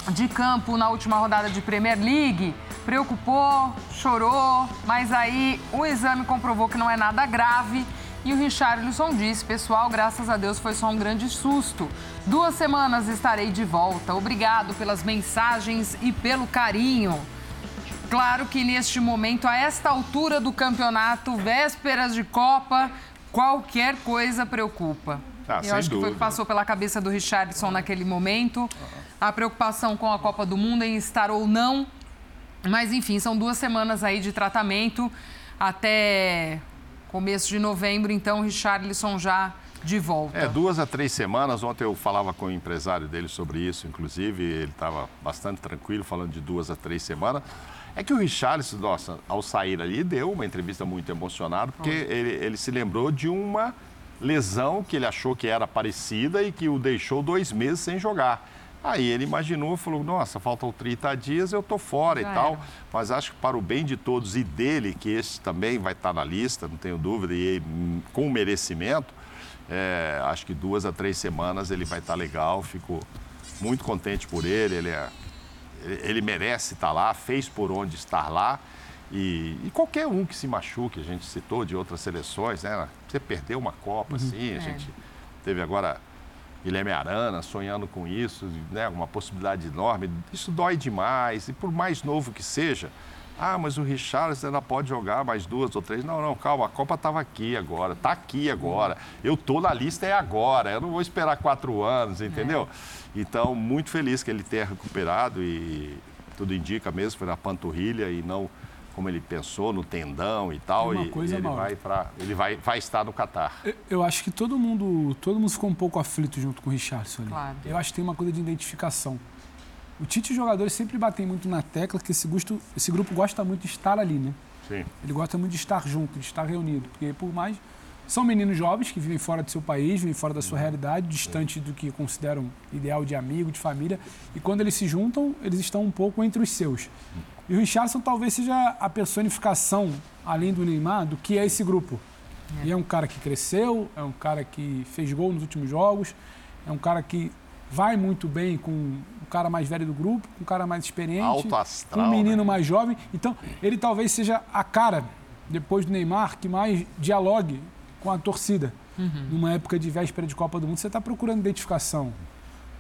de campo na última rodada de Premier League, preocupou, chorou, mas aí o exame comprovou que não é nada grave. E o Richarlison disse, pessoal, graças a Deus foi só um grande susto. Duas semanas estarei de volta. Obrigado pelas mensagens e pelo carinho. Claro que neste momento, a esta altura do campeonato, vésperas de Copa, qualquer coisa preocupa. Ah, Eu acho dúvida. que foi o que passou pela cabeça do Richardson naquele momento. A preocupação com a Copa do Mundo em estar ou não. Mas enfim, são duas semanas aí de tratamento até começo de novembro, então Richarlison já de volta. É, duas a três semanas. Ontem eu falava com o empresário dele sobre isso, inclusive, ele estava bastante tranquilo, falando de duas a três semanas. É que o Richarlison, nossa, ao sair ali, deu uma entrevista muito emocionada, porque ele, ele se lembrou de uma lesão que ele achou que era parecida e que o deixou dois meses sem jogar. Aí ele imaginou, falou, nossa, faltam 30 dias, eu tô fora Já e tal. Era. Mas acho que para o bem de todos e dele, que esse também vai estar na lista, não tenho dúvida, e com merecimento, é, acho que duas a três semanas ele vai estar legal, fico muito contente por ele, ele é ele merece estar lá, fez por onde estar lá. E, e, qualquer um que se machuque, a gente citou de outras seleções, né? Você perdeu uma Copa, uhum. assim, a é. gente teve agora Guilherme Arana sonhando com isso, né? Uma possibilidade enorme. Isso dói demais, e por mais novo que seja, ah, mas o Richarlison ainda pode jogar mais duas ou três. Não, não, calma, a Copa estava aqui agora, está aqui agora. Eu estou na lista é agora, eu não vou esperar quatro anos, entendeu? É. Então, muito feliz que ele tenha recuperado e tudo indica mesmo, foi na panturrilha e não como ele pensou, no tendão e tal. Uma e, coisa, e ele, vai, pra, ele vai, vai estar no Catar. Eu, eu, acho que todo mundo, todo mundo ficou um pouco aflito junto com o Richardson ali. Claro. Eu acho que tem uma coisa de identificação. O Tite e os jogadores sempre batem muito na tecla que esse, gosto, esse grupo gosta muito de estar ali, né? Sim. Ele gosta muito de estar junto, de estar reunido. Porque por mais. São meninos jovens que vivem fora do seu país, vivem fora da sua realidade, distante do que consideram ideal de amigo, de família. E quando eles se juntam, eles estão um pouco entre os seus. E o Richardson talvez seja a personificação, além do Neymar, do que é esse grupo. É. E é um cara que cresceu, é um cara que fez gol nos últimos jogos, é um cara que vai muito bem com o cara mais velho do grupo, com o cara mais experiente, Alto astral, com um menino né? mais jovem. Então, ele talvez seja a cara, depois do Neymar, que mais dialogue com a torcida. Uhum. Numa época de véspera de Copa do Mundo, você está procurando identificação.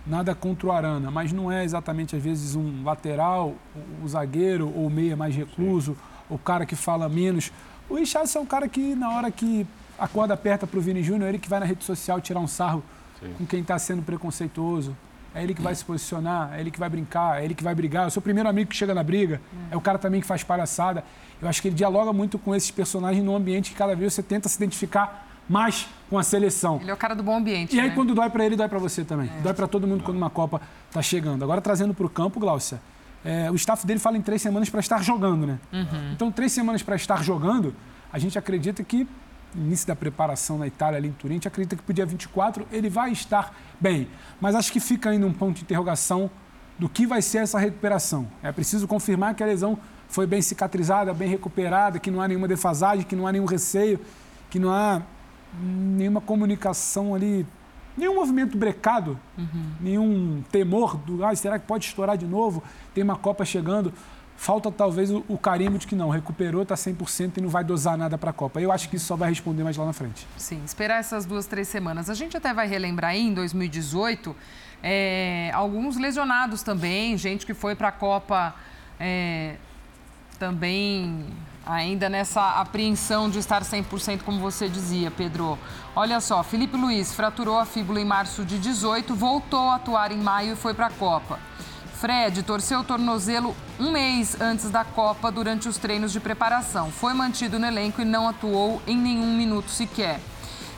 Nada contra o Arana, mas não é exatamente, às vezes, um lateral, o zagueiro ou o meia mais recluso, Sim. o cara que fala menos. O Richardson é um cara que, na hora que a corda aperta para o Vini Júnior, é ele que vai na rede social tirar um sarro Sim. com quem está sendo preconceituoso. É ele que vai se posicionar, é ele que vai brincar, é ele que vai brigar. Eu sou o primeiro amigo que chega na briga, é, é o cara também que faz palhaçada. Eu acho que ele dialoga muito com esses personagens num ambiente que cada vez você tenta se identificar mais com a seleção. Ele é o cara do bom ambiente. E aí, né? quando dói para ele, dói para você também. É. Dói para todo mundo quando uma Copa está chegando. Agora, trazendo para o campo, Glaucia, é, o staff dele fala em três semanas para estar jogando, né? Uhum. Então, três semanas para estar jogando, a gente acredita que, início da preparação na Itália, ali em Turim, acredita que para o dia 24 ele vai estar bem. Mas acho que fica ainda um ponto de interrogação do que vai ser essa recuperação. É preciso confirmar que a lesão foi bem cicatrizada, bem recuperada, que não há nenhuma defasagem, que não há nenhum receio, que não há nenhuma comunicação ali, nenhum movimento brecado, uhum. nenhum temor do, ah, será que pode estourar de novo? Tem uma Copa chegando. Falta talvez o, o carimbo de que não, recuperou, está 100% e não vai dosar nada para a Copa. Eu acho que isso só vai responder mais lá na frente. Sim, esperar essas duas, três semanas. A gente até vai relembrar aí, em 2018, é, alguns lesionados também, gente que foi para a Copa é, também ainda nessa apreensão de estar 100%, como você dizia, Pedro. Olha só, Felipe Luiz fraturou a fíbula em março de 18, voltou a atuar em maio e foi para a Copa. Fred torceu o tornozelo um mês antes da Copa durante os treinos de preparação. Foi mantido no elenco e não atuou em nenhum minuto sequer.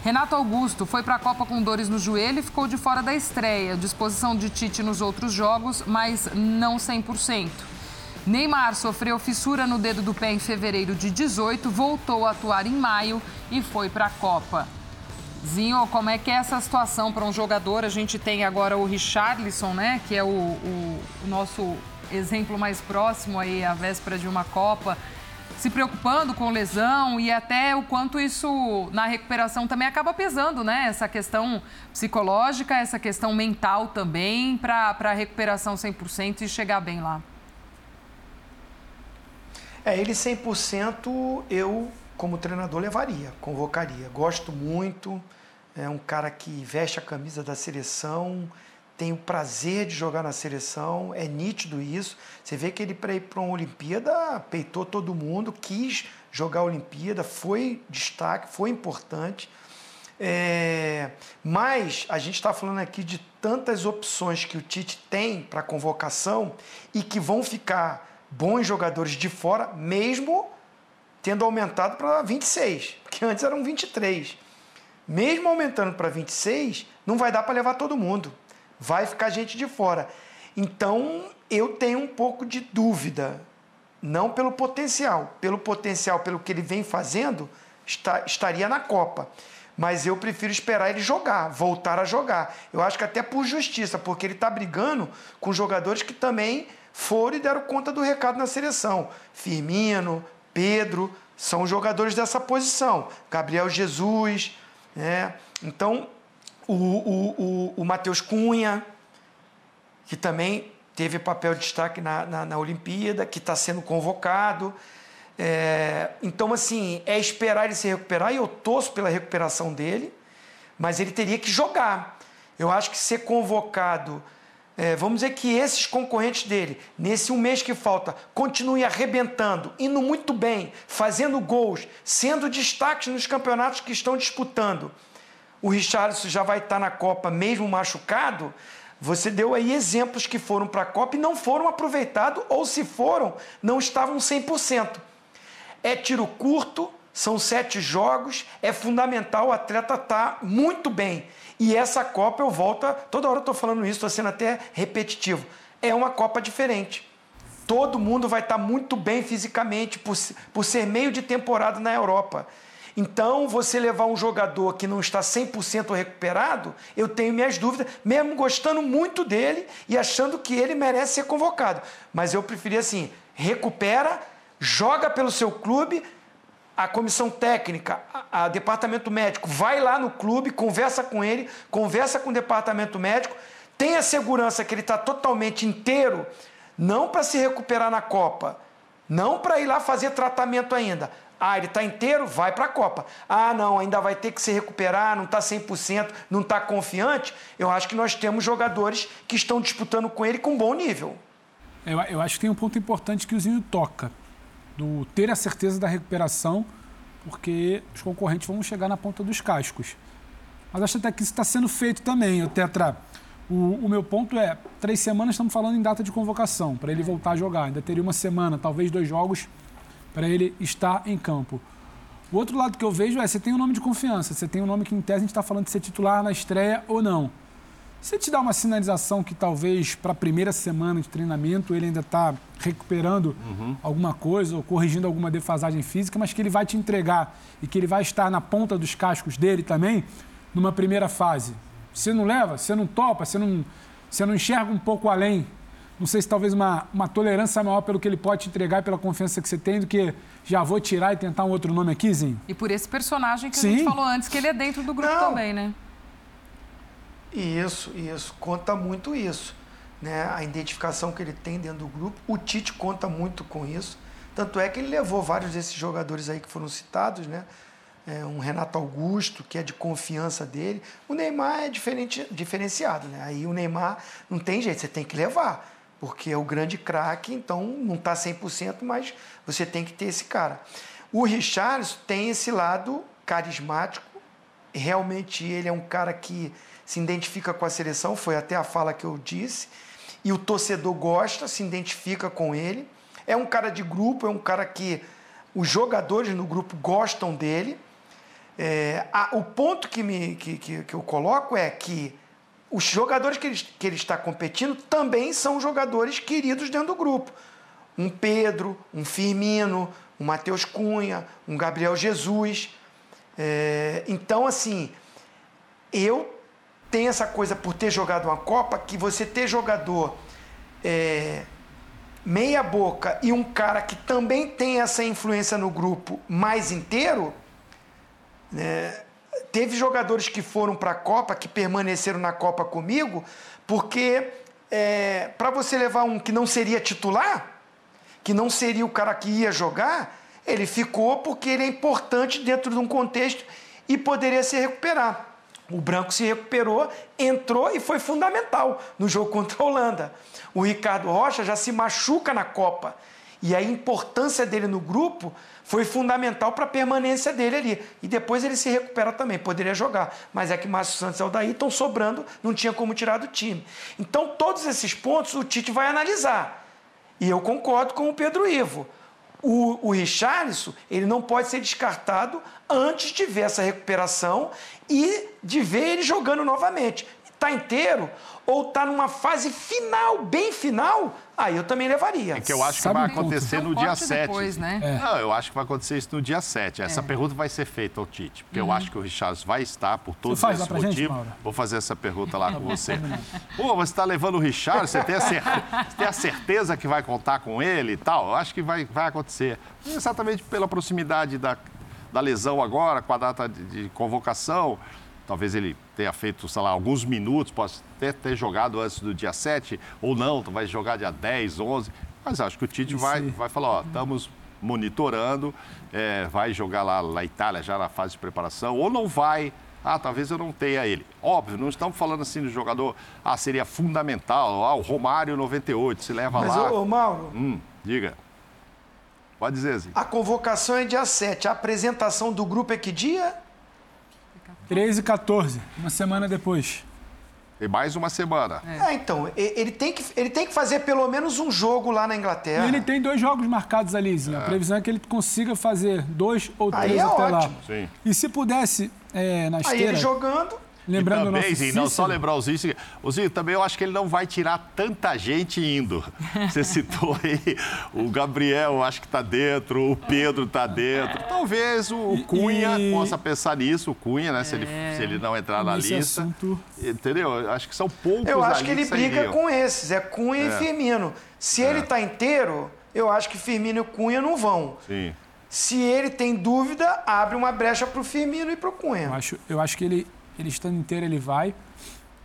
Renato Augusto foi para a Copa com dores no joelho e ficou de fora da estreia. Disposição de Tite nos outros jogos, mas não 100%. Neymar sofreu fissura no dedo do pé em fevereiro de 18, voltou a atuar em maio e foi para a Copa. Zinho, como é que é essa situação para um jogador? A gente tem agora o Richarlison, né? Que é o, o, o nosso exemplo mais próximo aí, à véspera de uma Copa se preocupando com lesão e até o quanto isso na recuperação também acaba pesando, né? Essa questão psicológica, essa questão mental também para a recuperação 100% e chegar bem lá. É, ele 100% eu, como treinador, levaria, convocaria. Gosto muito, é um cara que veste a camisa da seleção, tem o prazer de jogar na seleção, é nítido isso. Você vê que ele, para ir para uma Olimpíada, peitou todo mundo, quis jogar a Olimpíada, foi destaque, foi importante. É, mas a gente está falando aqui de tantas opções que o Tite tem para convocação e que vão ficar bons jogadores de fora, mesmo tendo aumentado para 26, porque antes eram 23. Mesmo aumentando para 26, não vai dar para levar todo mundo. Vai ficar gente de fora. Então, eu tenho um pouco de dúvida, não pelo potencial, pelo potencial, pelo que ele vem fazendo, está, estaria na Copa. Mas eu prefiro esperar ele jogar, voltar a jogar. Eu acho que até por justiça, porque ele está brigando com jogadores que também foram e deram conta do recado na seleção. Firmino, Pedro, são jogadores dessa posição. Gabriel Jesus, né? Então, o, o, o, o Matheus Cunha, que também teve papel de destaque na, na, na Olimpíada, que está sendo convocado. É, então, assim, é esperar ele se recuperar e eu torço pela recuperação dele, mas ele teria que jogar. Eu acho que ser convocado é, vamos dizer que esses concorrentes dele, nesse um mês que falta, continuem arrebentando, indo muito bem, fazendo gols, sendo destaques nos campeonatos que estão disputando. O Richarlison já vai estar na Copa mesmo machucado. Você deu aí exemplos que foram para a Copa e não foram aproveitados, ou se foram, não estavam 100%. É tiro curto, são sete jogos, é fundamental o atleta estar tá muito bem. E essa Copa eu volto, toda hora eu estou falando isso, estou sendo até repetitivo. É uma Copa diferente. Todo mundo vai estar tá muito bem fisicamente por, por ser meio de temporada na Europa. Então, você levar um jogador que não está 100% recuperado, eu tenho minhas dúvidas, mesmo gostando muito dele e achando que ele merece ser convocado. Mas eu preferia assim: recupera, joga pelo seu clube, a comissão técnica, a, a, departamento médico vai lá no clube, conversa com ele, conversa com o departamento médico, tenha segurança que ele está totalmente inteiro, não para se recuperar na Copa, não para ir lá fazer tratamento ainda, Ah, ele está inteiro? Vai para a Copa. Ah, não, ainda vai ter que se recuperar, não está 100%, não está confiante. Eu acho que nós temos jogadores que estão disputando com ele com bom nível. Eu, eu acho que tem um ponto importante que o Zinho toca, do ter a certeza da recuperação, porque os concorrentes vão chegar na ponta dos cascos. Mas acho até que isso está sendo feito também, o Tetra. O, o, meu ponto é, três semanas estamos falando em data de convocação, para ele voltar a jogar. Ainda teria uma semana, talvez dois jogos para ele estar em campo. O outro lado que eu vejo é, você tem um nome de confiança, você tem um nome que em tese a gente está falando de ser titular na estreia ou não. Se te dá uma sinalização que talvez para a primeira semana de treinamento ele ainda está recuperando uhum. alguma coisa ou corrigindo alguma defasagem física, mas que ele vai te entregar e que ele vai estar na ponta dos cascos dele também numa primeira fase. Você não leva, você não topa, você não, você não enxerga um pouco além não sei se talvez uma, uma tolerância maior pelo que ele pode te entregar e pela confiança que você tem do que já vou tirar e tentar um outro nome aqui, Zinho? E por esse personagem que Sim. a gente falou antes, que ele é dentro do grupo Não. também, né? Isso, isso. Conta muito isso. Né? A identificação que ele tem dentro do grupo. O Tite conta muito com isso. Tanto é que ele levou vários desses jogadores aí que foram citados, né? É, um Renato Augusto, que é de confiança dele. O Neymar é diferente, diferenciado, né? Aí o Neymar não tem jeito, você tem que levar porque é o grande craque, então não está 100%, mas você tem que ter esse cara. O Richarlison tem esse lado carismático, realmente ele é um cara que se identifica com a seleção, foi até a fala que eu disse, e o torcedor gosta, se identifica com ele. É um cara de grupo, é um cara que os jogadores no grupo gostam dele. É, a, o ponto que, me, que, que, que eu coloco é que os jogadores que ele, que ele está competindo também são jogadores queridos dentro do grupo. Um Pedro, um Firmino, um Matheus Cunha, um Gabriel Jesus. É, então, assim, eu tenho essa coisa por ter jogado uma Copa, que você ter jogador é, meia boca e um cara que também tem essa influência no grupo mais inteiro, né, teve jogadores que foram para a Copa, que permaneceram na Copa comigo, porque é, para você levar um que não seria titular, que não seria o cara que ia jogar, ele ficou porque ele é importante dentro de um contexto e poderia se recuperar. O Branco se recuperou, entrou e foi fundamental no jogo contra a Holanda. O Ricardo Rocha já se machuca na Copa. E a importância dele no grupo foi fundamental para a permanência dele ali. E depois ele se recupera também, poderia jogar. Mas é que Márcio Santos e Aldair estão sobrando, não tinha como tirar do time. Então, todos esses pontos o Tite vai analisar. E eu concordo com o Pedro Ivo. O, o Richarlison, ele não pode ser descartado antes de ver essa recuperação e de ver ele jogando novamente. Está inteiro ou está numa fase final, bem final, Aí eu também levaria. É que eu acho Sabe que vai acontecer no dia 7. Depois, né? É. Não, eu acho que vai acontecer isso no dia 7. Essa é. pergunta vai ser feita ao Tite, porque uhum. eu acho que o Richard vai estar por todos esses motivos. Gente, Vou fazer essa pergunta lá com você. Pô, você está levando o Richard, você tem, a certeza, você tem a certeza que vai contar com ele e tal? Eu acho que vai, vai acontecer. Exatamente pela proximidade da, da lesão agora, com a data de, de convocação. Talvez ele tenha feito, sei lá, alguns minutos, pode até ter jogado antes do dia 7, ou não, vai jogar dia 10, 11. Mas acho que o Tite vai, vai falar, ó, estamos monitorando, é, vai jogar lá na Itália já na fase de preparação, ou não vai, ah, talvez eu não tenha ele. Óbvio, não estamos falando assim do jogador, ah, seria fundamental, ah, o Romário 98, se leva Mas, lá. Mas, ô, Mauro... Hum, diga. Pode dizer, Zinho. A convocação é dia 7, a apresentação do grupo é que dia? 13 e 14, uma semana depois. E mais uma semana. É. é. então, ele tem, que, ele tem que fazer pelo menos um jogo lá na Inglaterra. E ele tem dois jogos marcados ali, É. A previsão é que ele consiga fazer dois ou três Aí é até ótimo. lá. Sim. E se pudesse, é, na esteira... Aí ele jogando... Lembrando e também, Zinho, não só lembrar o Zinho, o Zinho, também eu acho que ele não vai tirar tanta gente indo. Você citou aí o Gabriel, acho que está dentro, o Pedro está dentro. Talvez o Cunha e... possa pensar nisso, o Cunha, né? É... Se, ele, é. se ele não entrar na Nesse lista. Assunto... Entendeu? Acho que são poucos Eu acho que ele briga com esses, é Cunha é. e Firmino. Se é. ele está inteiro, eu acho que Firmino e Cunha não vão. Sim. Se ele tem dúvida, abre uma brecha para o Firmino e para o Cunha. Eu acho, eu acho que ele, ele estando inteiro, ele vai.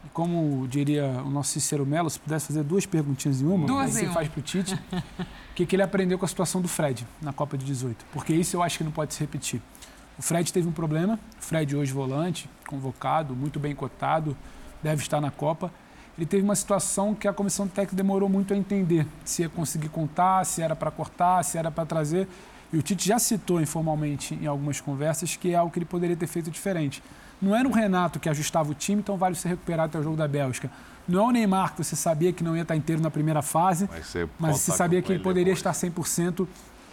E como diria o nosso Cícero Melo, se pudesse fazer duas perguntinhas em uma, duas aí você um. faz para o Tite, o que, que ele aprendeu com a situação do Fred na Copa de 18. Porque isso eu acho que não pode se repetir. O Fred teve um problema, o Fred hoje volante, convocado, muito bem cotado, deve estar na Copa. Ele teve uma situação que a comissão técnica demorou muito a entender se ia conseguir contar, se era para cortar, se era para trazer. E o Tite já citou informalmente em algumas conversas que é algo que ele poderia ter feito diferente. Não era o Renato que ajustava o time, então vale se recuperar até o jogo da Bélgica. Não é o Neymar que você sabia que não ia estar inteiro na primeira fase, mas você, mas você sabia que ele poderia depois. estar 100%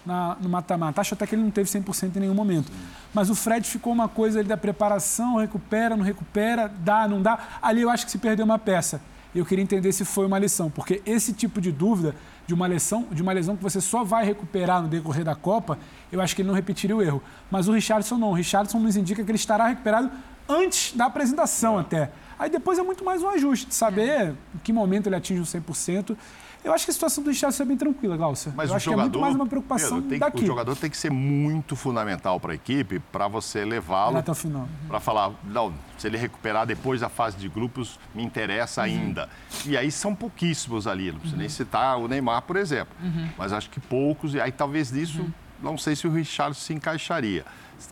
na, no mata-mata. Acho até que ele não teve 100% em nenhum momento. Mas o Fred ficou uma coisa ali da preparação, recupera, não recupera, dá, não dá. Ali eu acho que se perdeu uma peça. Eu queria entender se foi uma lição, porque esse tipo de dúvida de uma lesão, de uma lesão que você só vai recuperar no decorrer da Copa, eu acho que ele não repetiria o erro. Mas o Richardson não. O Richardson nos indica que ele estará recuperado antes da apresentação é. até. Aí depois é muito mais um ajuste, de saber é. em que momento ele atinge um 100%. Eu acho que a situação do Richardson é bem tranquila, Glaucia. Mas eu acho jogador, que é muito mais uma preocupação Pedro, daqui. Que, o jogador tem que ser muito fundamental para a equipe para você levá-lo até o final. Para falar, não, se ele recuperar depois da fase de grupos, me interessa uhum. ainda. E aí são pouquíssimos ali, não precisa uhum. nem citar o Neymar, por exemplo. Uhum. Mas acho que poucos, e aí talvez nisso, uhum. Não sei se o Richardson se encaixaria,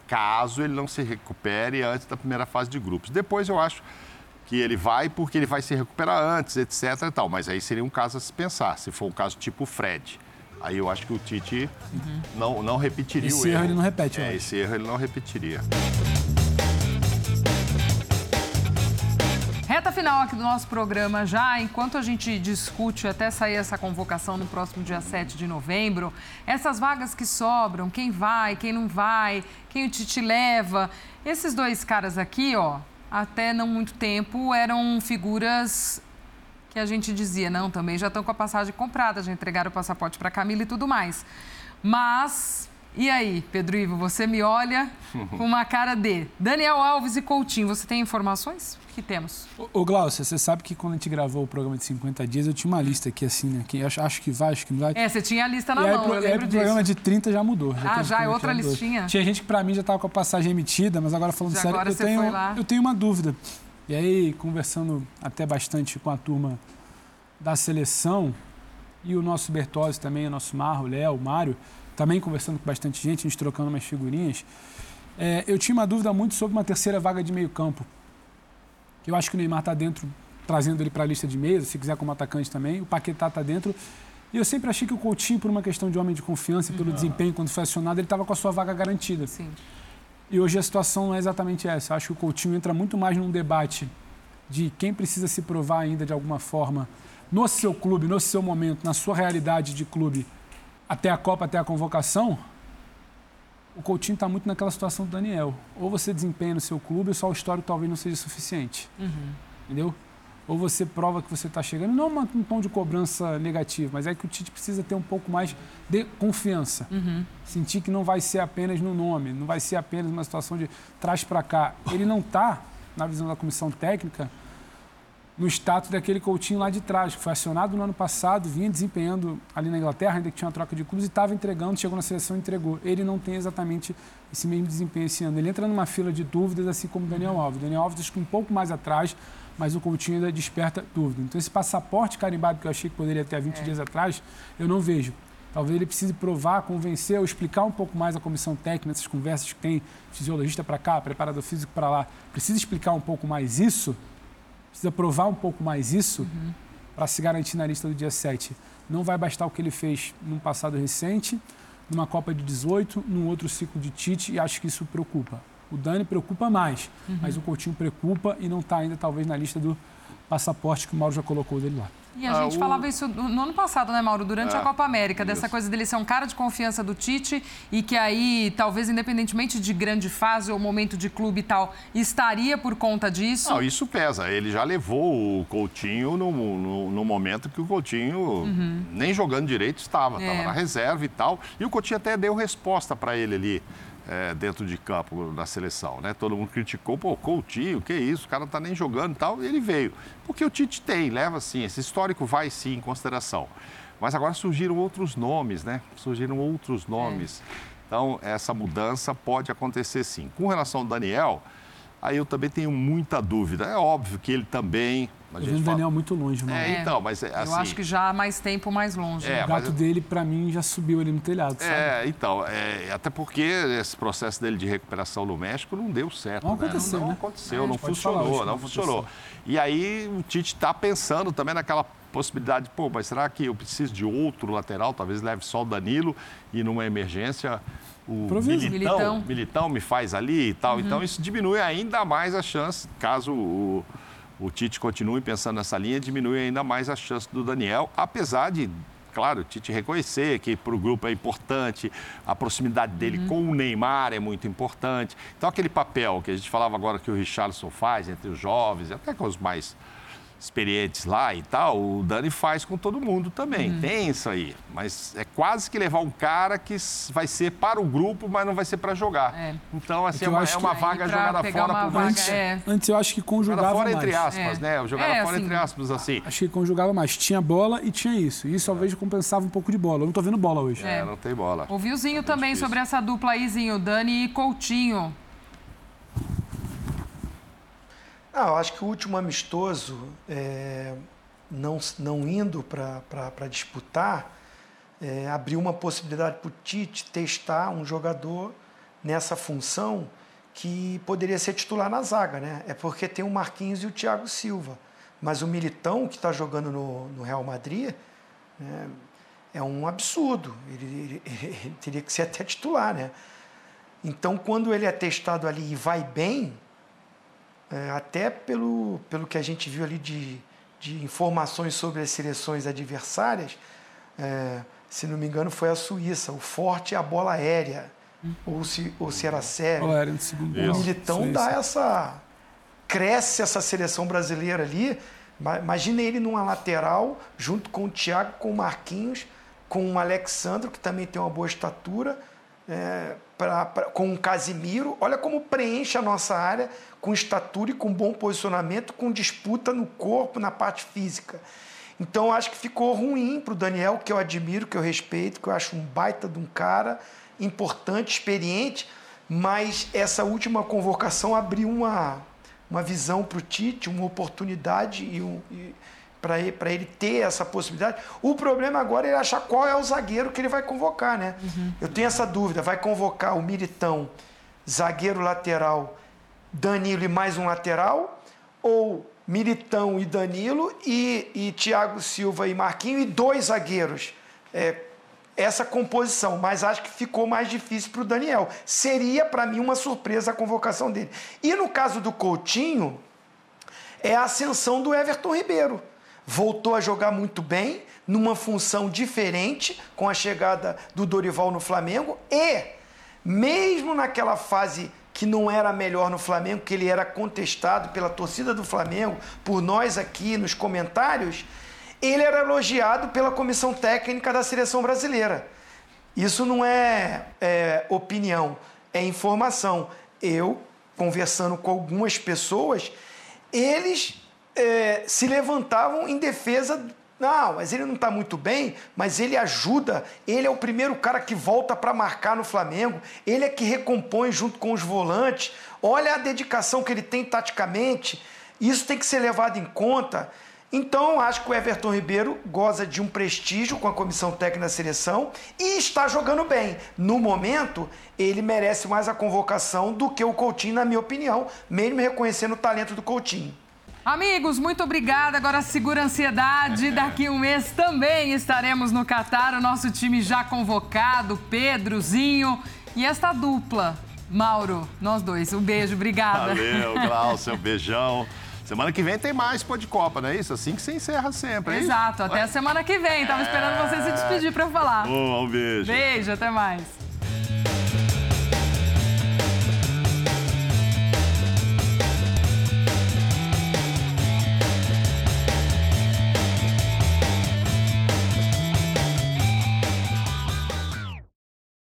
caso ele não se recupere antes da primeira fase de grupos. Depois eu acho que ele vai porque ele vai se recuperar antes, etc. E tal. Mas aí seria um caso a se pensar, se for um caso tipo Fred. Aí eu acho que o Tite uhum. não, não repetiria esse o erro. erro ele não repete, é, Esse erro ele não repetiria. Final aqui do nosso programa já, enquanto a gente discute até sair essa convocação no próximo dia 7 de novembro, essas vagas que sobram, quem vai, quem não vai, quem o Tite leva, esses dois caras aqui, ó, até não muito tempo, eram figuras que a gente dizia, não, também já estão com a passagem comprada, já entregaram o passaporte para Camila e tudo mais. Mas, e aí, Pedro Ivo, você me olha com uma cara de Daniel Alves e Coutinho, você tem informações? Que temos? Ô, Glaucia, você sabe que quando a gente gravou o programa de 50 dias, eu tinha uma lista aqui assim, né? Que acho, acho que vai, acho que não vai. É, você tinha a lista na e mão, aí, eu lembro aí, disso. O programa de 30 já mudou. Já ah, já é outra listinha? Tinha gente que pra mim já tava com a passagem emitida, mas agora falando já sério, agora eu, tenho, eu tenho uma dúvida. E aí, conversando até bastante com a turma da seleção e o nosso Bertozzi também, o nosso Marro, o Léo, o Mário, também conversando com bastante gente, a gente trocando umas figurinhas. É, eu tinha uma dúvida muito sobre uma terceira vaga de meio campo. Eu acho que o Neymar está dentro, trazendo ele para a lista de mesa, se quiser como atacante também. O Paquetá está dentro. E eu sempre achei que o Coutinho, por uma questão de homem de confiança e pelo uhum. desempenho quando foi acionado, ele estava com a sua vaga garantida. Sim. E hoje a situação não é exatamente essa. Eu acho que o Coutinho entra muito mais num debate de quem precisa se provar ainda de alguma forma no seu clube, no seu momento, na sua realidade de clube, até a Copa, até a convocação, o Coutinho está muito naquela situação do Daniel. Ou você desempenha no seu clube, ou só o histórico talvez não seja suficiente. Uhum. Entendeu? Ou você prova que você está chegando, não um tom de cobrança negativo, mas é que o Tite precisa ter um pouco mais de confiança. Uhum. Sentir que não vai ser apenas no nome, não vai ser apenas uma situação de trás para cá. Ele não está, na visão da comissão técnica, no status daquele Coutinho lá de trás, que foi acionado no ano passado, vinha desempenhando ali na Inglaterra, ainda que tinha uma troca de clubes, e estava entregando, chegou na seleção e entregou. Ele não tem exatamente esse mesmo desempenho esse ano. Ele entra numa fila de dúvidas, assim como o Daniel Alves. Daniel Alves acho que um pouco mais atrás, mas o Coutinho ainda desperta dúvida. Então esse passaporte carimbado que eu achei que poderia ter há 20 é. dias atrás, eu não vejo. Talvez ele precise provar, convencer ou explicar um pouco mais a comissão técnica, essas conversas que tem fisiologista para cá, preparador físico para lá. Precisa explicar um pouco mais isso precisa provar um pouco mais isso uhum. para se garantir na lista do dia 7. Não vai bastar o que ele fez num passado recente, numa Copa de 18, num outro ciclo de Tite, e acho que isso preocupa. O Dani preocupa mais, uhum. mas o Coutinho preocupa e não está ainda, talvez, na lista do passaporte que o Mauro já colocou dele lá. E a ah, gente o... falava isso no ano passado, né, Mauro? Durante a é, Copa América, isso. dessa coisa dele ser um cara de confiança do Tite e que aí, talvez, independentemente de grande fase ou momento de clube e tal, estaria por conta disso? Não, isso pesa. Ele já levou o Coutinho no, no, no momento que o Coutinho uhum. nem jogando direito estava, estava é. na reserva e tal. E o Coutinho até deu resposta para ele ali é, dentro de campo na seleção, né? Todo mundo criticou, pô, Coutinho, que isso, o cara não tá nem jogando e tal, e ele veio. Porque o Tite tem, leva sim, esse histórico vai sim em consideração. Mas agora surgiram outros nomes, né? Surgiram outros nomes. É. Então, essa mudança pode acontecer sim. Com relação ao Daniel, Aí eu também tenho muita dúvida. É óbvio que ele também. Gente o fala... Daniel muito longe, mano. É, então, mas é, assim... Eu acho que já há mais tempo mais longe. É, o gato mas... dele, para mim, já subiu ali no telhado, sabe? É, então, é, até porque esse processo dele de recuperação no México não deu certo. Não né? aconteceu, não, não né? aconteceu, não funcionou, não funcionou. E aí o Tite está pensando também naquela possibilidade, pô, mas será que eu preciso de outro lateral? Talvez leve só o Danilo e numa emergência o militão, militão. militão me faz ali e tal. Uhum. Então isso diminui ainda mais a chance, caso o, o Tite continue pensando nessa linha, diminui ainda mais a chance do Daniel, apesar de claro, o Tite reconhecer que para o grupo é importante, a proximidade dele uhum. com o Neymar é muito importante. Então, aquele papel que a gente falava agora que o Richardson faz entre os jovens, até com os mais experientes lá e tal, o Dani faz com todo mundo também. Uhum. Tem isso aí. Mas é quase que levar um cara que vai ser para o grupo, mas não vai ser para jogar. É. Então, assim, é, é uma, é uma vaga jogada fora por vaga, antes, é. antes eu acho que conjugava jogada fora mais. entre aspas, é. né? Jogada é, fora assim, entre aspas, assim. Acho que conjugava mais. Tinha bola e tinha isso. E isso talvez compensava um pouco de bola. Eu não tô vendo bola hoje. É, não tem bola. O Vilzinho também difícil. sobre essa dupla aí, Zinho. Dani e Coutinho. Ah, eu acho que o último amistoso, é, não, não indo para disputar, é, abriu uma possibilidade para o Tite testar um jogador nessa função que poderia ser titular na zaga, né? É porque tem o Marquinhos e o Thiago Silva. Mas o Militão, que está jogando no, no, Real Madrid, né, é um absurdo. Ele, ele, ele, teria que ser até titular, né? Então, quando ele é testado ali e vai bem, é, até pelo, pelo que a gente viu ali de, de informações sobre as seleções adversárias, é, se não me engano, foi a Suíça. O forte é a bola aérea, ou se, ou se era sério. O Militão dá essa. cresce essa seleção brasileira ali. Imagina ele numa lateral, junto com o Thiago, com o Marquinhos, com o Alexandro, que também tem uma boa estatura é, pra, pra, com o Casimiro. Olha como preenche a nossa área com estatura e com bom posicionamento, com disputa no corpo, na parte física. Então acho que ficou ruim para o Daniel, que eu admiro, que eu respeito, que eu acho um baita de um cara, importante, experiente, mas essa última convocação abriu uma, uma visão para o Tite, uma oportunidade e, um, e para ele, ele ter essa possibilidade. O problema agora é ele achar qual é o zagueiro que ele vai convocar, né? Uhum. Eu tenho essa dúvida. Vai convocar o Militão, zagueiro lateral, Danilo e mais um lateral? Ou Militão e Danilo e, e Thiago Silva e Marquinho e dois zagueiros? É, essa composição, mas acho que ficou mais difícil para o Daniel. Seria, para mim, uma surpresa a convocação dele. E no caso do Coutinho, é a ascensão do Everton Ribeiro voltou a jogar muito bem, numa função diferente com a chegada do Dorival no Flamengo e, mesmo naquela fase que não era melhor no Flamengo, que ele era contestado pela torcida do Flamengo, por nós aqui nos comentários, ele era elogiado pela comissão técnica da seleção brasileira. Isso não é, é opinião, é informação. Eu, conversando com algumas pessoas, eles é, se levantavam em defesa. Não, mas ele não está muito bem, mas ele ajuda. Ele é o primeiro cara que volta para marcar no Flamengo. Ele é que recompõe junto com os volantes. Olha a dedicação que ele tem taticamente. Isso tem que ser levado em conta. Então, acho que o Everton Ribeiro goza de um prestígio com a comissão técnica da seleção e está jogando bem. No momento, ele merece mais a convocação do que o Coutinho, na minha opinião, mesmo reconhecendo o talento do Coutinho. Amigos, muito obrigada. Agora segura a ansiedade. Daqui um mês também estaremos no Catar. O nosso time já convocado, Pedrozinho e esta dupla. Mauro, nós dois. Um beijo, obrigada. Valeu, Glaucio, um beijão. Semana que vem tem mais Pô de Copa, não é isso? Assim que você encerra sempre, é Exato, até a semana que vem. Tava esperando você se despedir para falar. Um beijo. Beijo, até mais.